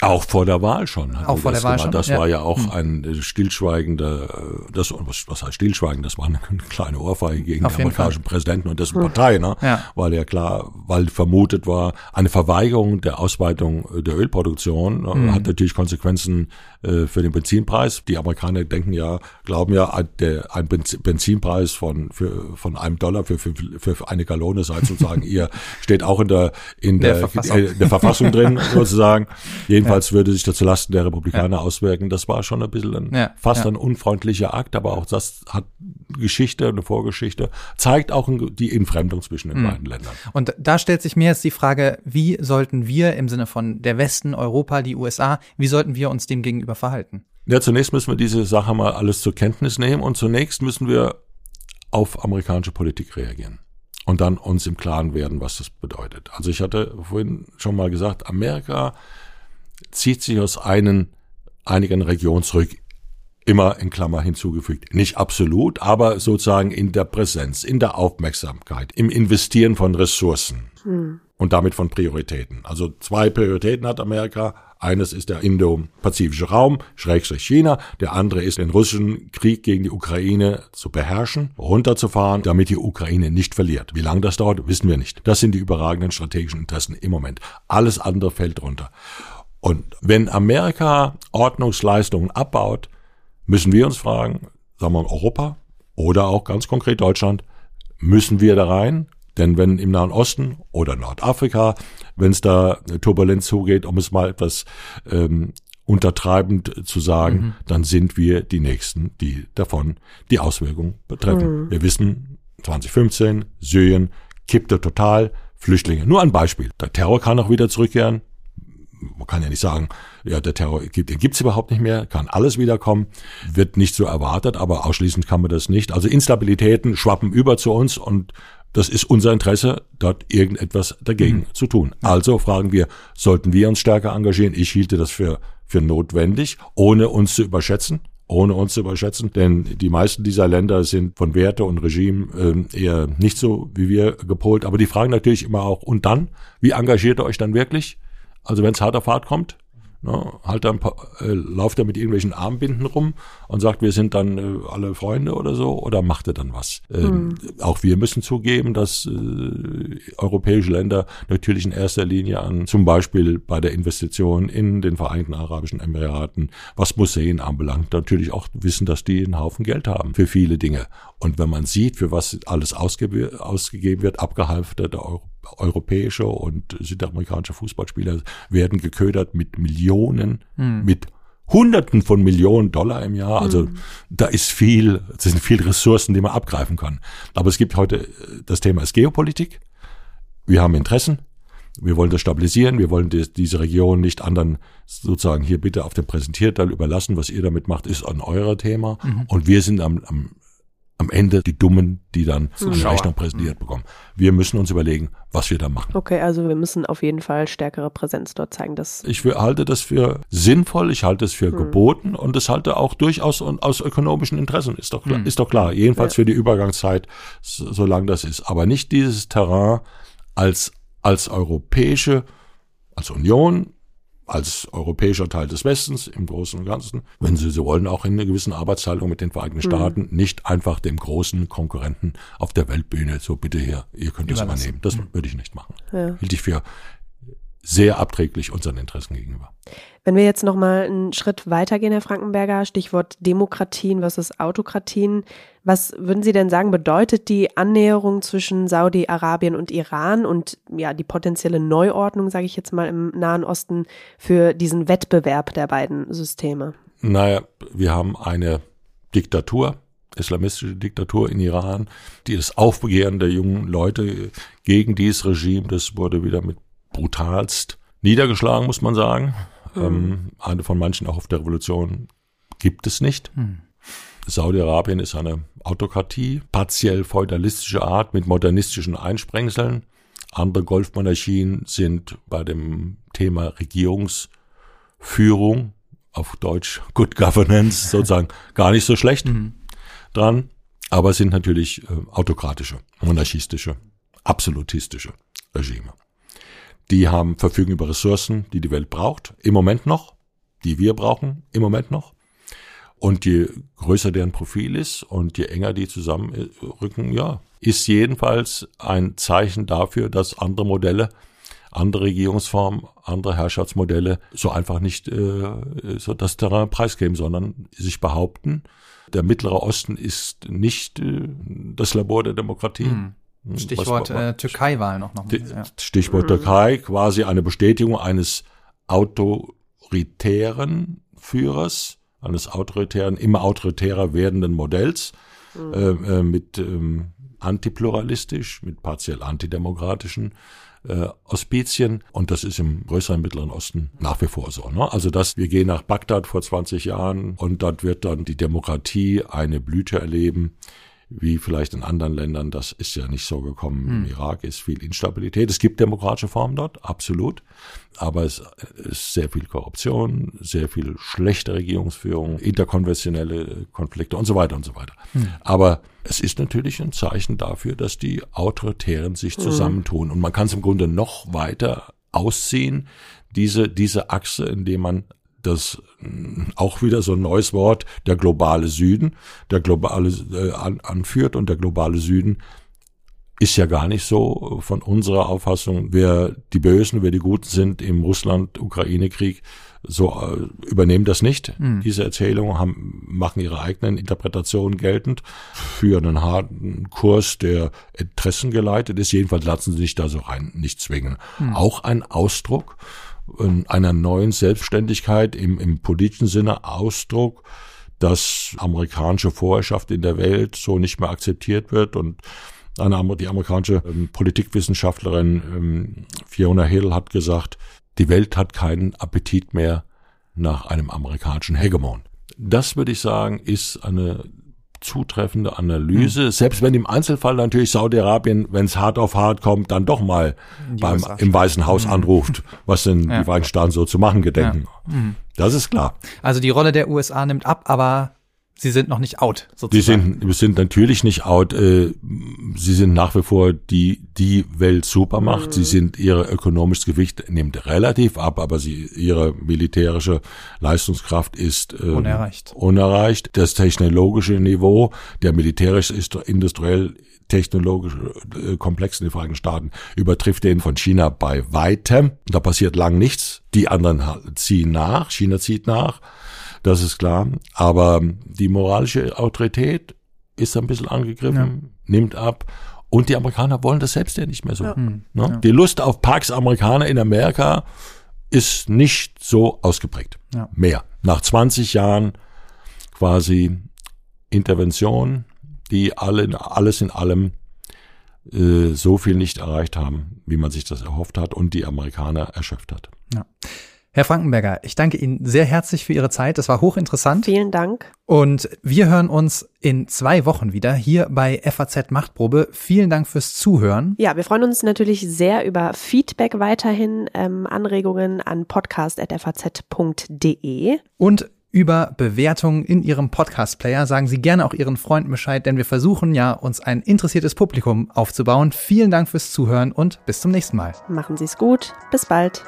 Auch vor der Wahl schon. Auch vor der Wahl schon. Das ja. war ja auch hm. ein äh, stillschweigender, äh, das, was, was heißt stillschweigen, das war eine kleine Ohrfeige gegen Auf den amerikanischen Fall. Präsidenten und dessen hm. Partei, ne? Ja. Weil ja klar, weil vermutet war, eine Verweigerung der Ausweitung der Ölproduktion hm. hat natürlich Konsequenzen äh, für den Benzinpreis. Die Amerikaner denken ja, glauben ja, der, ein Benzinpreis von, für, von einem Dollar für, für, für eine Gallone sei sozusagen ihr, steht auch in der, in der, der Verfassung, äh, der Verfassung drin, sozusagen. Jedenfalls ja. würde sich das zulasten der Republikaner ja. auswirken. Das war schon ein bisschen ein, ja. fast ein unfreundlicher Akt, aber auch das hat Geschichte, eine Vorgeschichte, zeigt auch die Entfremdung zwischen den mhm. beiden Ländern. Und da stellt sich mir jetzt die Frage, wie sollten wir im Sinne von der Westen, Europa, die USA, wie sollten wir uns dem gegenüber verhalten? Ja, zunächst müssen wir diese Sache mal alles zur Kenntnis nehmen und zunächst müssen wir auf amerikanische Politik reagieren und dann uns im Klaren werden, was das bedeutet. Also ich hatte vorhin schon mal gesagt, Amerika zieht sich aus einen, einigen Regionen zurück immer in Klammer hinzugefügt. Nicht absolut, aber sozusagen in der Präsenz, in der Aufmerksamkeit, im Investieren von Ressourcen hm. und damit von Prioritäten. Also zwei Prioritäten hat Amerika. Eines ist der Indo-Pazifische Raum, Schrägstrich China. Der andere ist, den russischen Krieg gegen die Ukraine zu beherrschen, runterzufahren, damit die Ukraine nicht verliert. Wie lange das dauert, wissen wir nicht. Das sind die überragenden strategischen Interessen im Moment. Alles andere fällt runter. Und wenn Amerika Ordnungsleistungen abbaut, müssen wir uns fragen, sagen wir Europa oder auch ganz konkret Deutschland, müssen wir da rein? Denn wenn im Nahen Osten oder Nordafrika, wenn es da turbulent zugeht, um es mal etwas ähm, untertreibend zu sagen, mhm. dann sind wir die Nächsten, die davon die Auswirkungen betreffen. Mhm. Wir wissen, 2015, Syrien kippte total, Flüchtlinge. Nur ein Beispiel. Der Terror kann auch wieder zurückkehren man kann ja nicht sagen, ja, der Terror gibt, den gibt's überhaupt nicht mehr, kann alles wiederkommen, wird nicht so erwartet, aber ausschließend kann man das nicht. Also Instabilitäten schwappen über zu uns und das ist unser Interesse, dort irgendetwas dagegen mhm. zu tun. Also fragen wir, sollten wir uns stärker engagieren? Ich hielte das für, für notwendig, ohne uns zu überschätzen ohne uns zu überschätzen, denn die meisten dieser Länder sind von Werte und Regime äh, eher nicht so wie wir gepolt. Aber die fragen natürlich immer auch, und dann, wie engagiert ihr euch dann wirklich? Also wenn es hart auf hart kommt, ne, halt dann äh, lauft er mit irgendwelchen Armbinden rum und sagt, wir sind dann äh, alle Freunde oder so, oder macht er dann was? Ähm, mhm. Auch wir müssen zugeben, dass äh, europäische Länder natürlich in erster Linie an, zum Beispiel bei der Investition in den Vereinigten Arabischen Emiraten, was Museen anbelangt, natürlich auch wissen, dass die einen Haufen Geld haben für viele Dinge. Und wenn man sieht, für was alles ausge ausgegeben wird, abgehalfterte Euro europäische und südamerikanische Fußballspieler werden geködert mit Millionen, mhm. mit Hunderten von Millionen Dollar im Jahr. Also mhm. da ist viel, es sind viele Ressourcen, die man abgreifen kann. Aber es gibt heute, das Thema ist Geopolitik. Wir haben Interessen. Wir wollen das stabilisieren. Wir wollen die, diese Region nicht anderen sozusagen hier bitte auf dem Präsentierteil überlassen. Was ihr damit macht, ist an eurer Thema. Mhm. Und wir sind am, am am Ende die Dummen, die dann so eine Rechnung präsentiert bekommen. Wir müssen uns überlegen, was wir da machen. Okay, also wir müssen auf jeden Fall stärkere Präsenz dort zeigen. Dass ich halte das für sinnvoll, ich halte es für hm. geboten und es halte auch durchaus aus ökonomischen Interessen, ist doch, hm. ist doch klar. Jedenfalls ja. für die Übergangszeit, solange das ist. Aber nicht dieses Terrain als, als europäische, als Union als europäischer Teil des Westens im Großen und Ganzen, wenn Sie so wollen, auch in einer gewissen Arbeitsteilung mit den Vereinigten mhm. Staaten, nicht einfach dem großen Konkurrenten auf der Weltbühne so bitte hier, ihr könnt es übernehmen. Das mhm. würde ich nicht machen. Ja. Hielt ich für sehr abträglich unseren Interessen gegenüber. Wenn wir jetzt noch mal einen Schritt weitergehen, Herr Frankenberger, Stichwort Demokratien versus Autokratien, was würden Sie denn sagen, bedeutet die Annäherung zwischen Saudi-Arabien und Iran und ja, die potenzielle Neuordnung, sage ich jetzt mal, im Nahen Osten für diesen Wettbewerb der beiden Systeme? Naja, wir haben eine Diktatur, islamistische Diktatur in Iran, die das Aufbegehren der jungen Leute gegen dieses Regime, das wurde wieder mit brutalst niedergeschlagen, muss man sagen. Mhm. Ähm, eine von manchen auch auf der Revolution gibt es nicht. Mhm. Saudi-Arabien ist eine Autokratie, partiell feudalistische Art mit modernistischen Einsprengseln. Andere Golfmonarchien sind bei dem Thema Regierungsführung, auf Deutsch Good Governance, sozusagen gar nicht so schlecht mhm. dran, aber sind natürlich äh, autokratische, monarchistische, absolutistische Regime. Die haben verfügen über Ressourcen, die die Welt braucht, im Moment noch, die wir brauchen, im Moment noch. Und je größer deren Profil ist und je enger die zusammenrücken, ja, ist jedenfalls ein Zeichen dafür, dass andere Modelle, andere Regierungsformen, andere Herrschaftsmodelle so einfach nicht äh, so das Terrain preisgeben, sondern sich behaupten. Der Mittlere Osten ist nicht äh, das Labor der Demokratie. Hm. Stichwort was, was, äh, Türkei-Wahl noch. noch ja. Stichwort mhm. Türkei, quasi eine Bestätigung eines autoritären Führers, eines autoritären, immer autoritärer werdenden Modells mhm. äh, äh, mit ähm, antipluralistisch, mit partiell antidemokratischen äh, Auspizien. Und das ist im größeren Mittleren Osten nach wie vor so. Ne? Also dass wir gehen nach Bagdad vor 20 Jahren und dort wird dann die Demokratie eine Blüte erleben wie vielleicht in anderen Ländern. Das ist ja nicht so gekommen. Hm. Im Irak ist viel Instabilität. Es gibt demokratische Formen dort, absolut. Aber es ist sehr viel Korruption, sehr viel schlechte Regierungsführung, interkonventionelle Konflikte und so weiter und so weiter. Hm. Aber es ist natürlich ein Zeichen dafür, dass die Autoritären sich hm. zusammentun. Und man kann es im Grunde noch weiter ausziehen, diese, diese Achse, indem man das mm, auch wieder so ein neues Wort, der globale Süden, der globale äh, an, anführt und der globale Süden ist ja gar nicht so von unserer Auffassung, wer die Bösen, wer die Guten sind im Russland-Ukraine-Krieg, so äh, übernehmen das nicht. Mhm. Diese Erzählungen haben, machen ihre eigenen Interpretationen geltend, führen einen harten Kurs, der Interessen geleitet ist. Jedenfalls lassen sie sich da so rein nicht zwingen. Mhm. Auch ein Ausdruck einer neuen Selbstständigkeit im, im politischen Sinne Ausdruck, dass amerikanische Vorherrschaft in der Welt so nicht mehr akzeptiert wird und eine, die amerikanische ähm, Politikwissenschaftlerin ähm, Fiona Hill hat gesagt, die Welt hat keinen Appetit mehr nach einem amerikanischen Hegemon. Das würde ich sagen, ist eine zutreffende Analyse, mhm. selbst wenn im Einzelfall natürlich Saudi-Arabien, wenn es hart auf hart kommt, dann doch mal beim, im Weißen Haus mhm. anruft, was denn ja. die beiden Staaten so zu machen gedenken. Ja. Mhm. Das ist klar. Also die Rolle der USA nimmt ab, aber Sie sind noch nicht out, sozusagen. Die sind, sind natürlich nicht out. Äh, sie sind nach wie vor die, die Weltsupermacht. Mhm. Sie sind, ihre ökonomisches Gewicht nimmt relativ ab, aber sie, ihre militärische Leistungskraft ist äh, unerreicht. unerreicht. Das technologische Niveau, der militärisch ist industriell technologische äh, Komplex in den Vereinigten Staaten übertrifft den von China bei weitem. Da passiert lang nichts. Die anderen ziehen nach. China zieht nach das ist klar. Aber die moralische Autorität ist ein bisschen angegriffen, ja. nimmt ab. Und die Amerikaner wollen das selbst ja nicht mehr so. Ja. Ne? Ja. Die Lust auf Pax Amerikaner in Amerika ist nicht so ausgeprägt. Mehr. Nach 20 Jahren quasi Intervention, die alle, alles in allem äh, so viel nicht erreicht haben, wie man sich das erhofft hat und die Amerikaner erschöpft hat. Ja. Herr Frankenberger, ich danke Ihnen sehr herzlich für Ihre Zeit. Das war hochinteressant. Vielen Dank. Und wir hören uns in zwei Wochen wieder hier bei FAZ Machtprobe. Vielen Dank fürs Zuhören. Ja, wir freuen uns natürlich sehr über Feedback weiterhin, ähm, Anregungen an podcast.faz.de. Und über Bewertungen in Ihrem Podcast-Player. Sagen Sie gerne auch Ihren Freunden Bescheid, denn wir versuchen ja, uns ein interessiertes Publikum aufzubauen. Vielen Dank fürs Zuhören und bis zum nächsten Mal. Machen Sie es gut. Bis bald.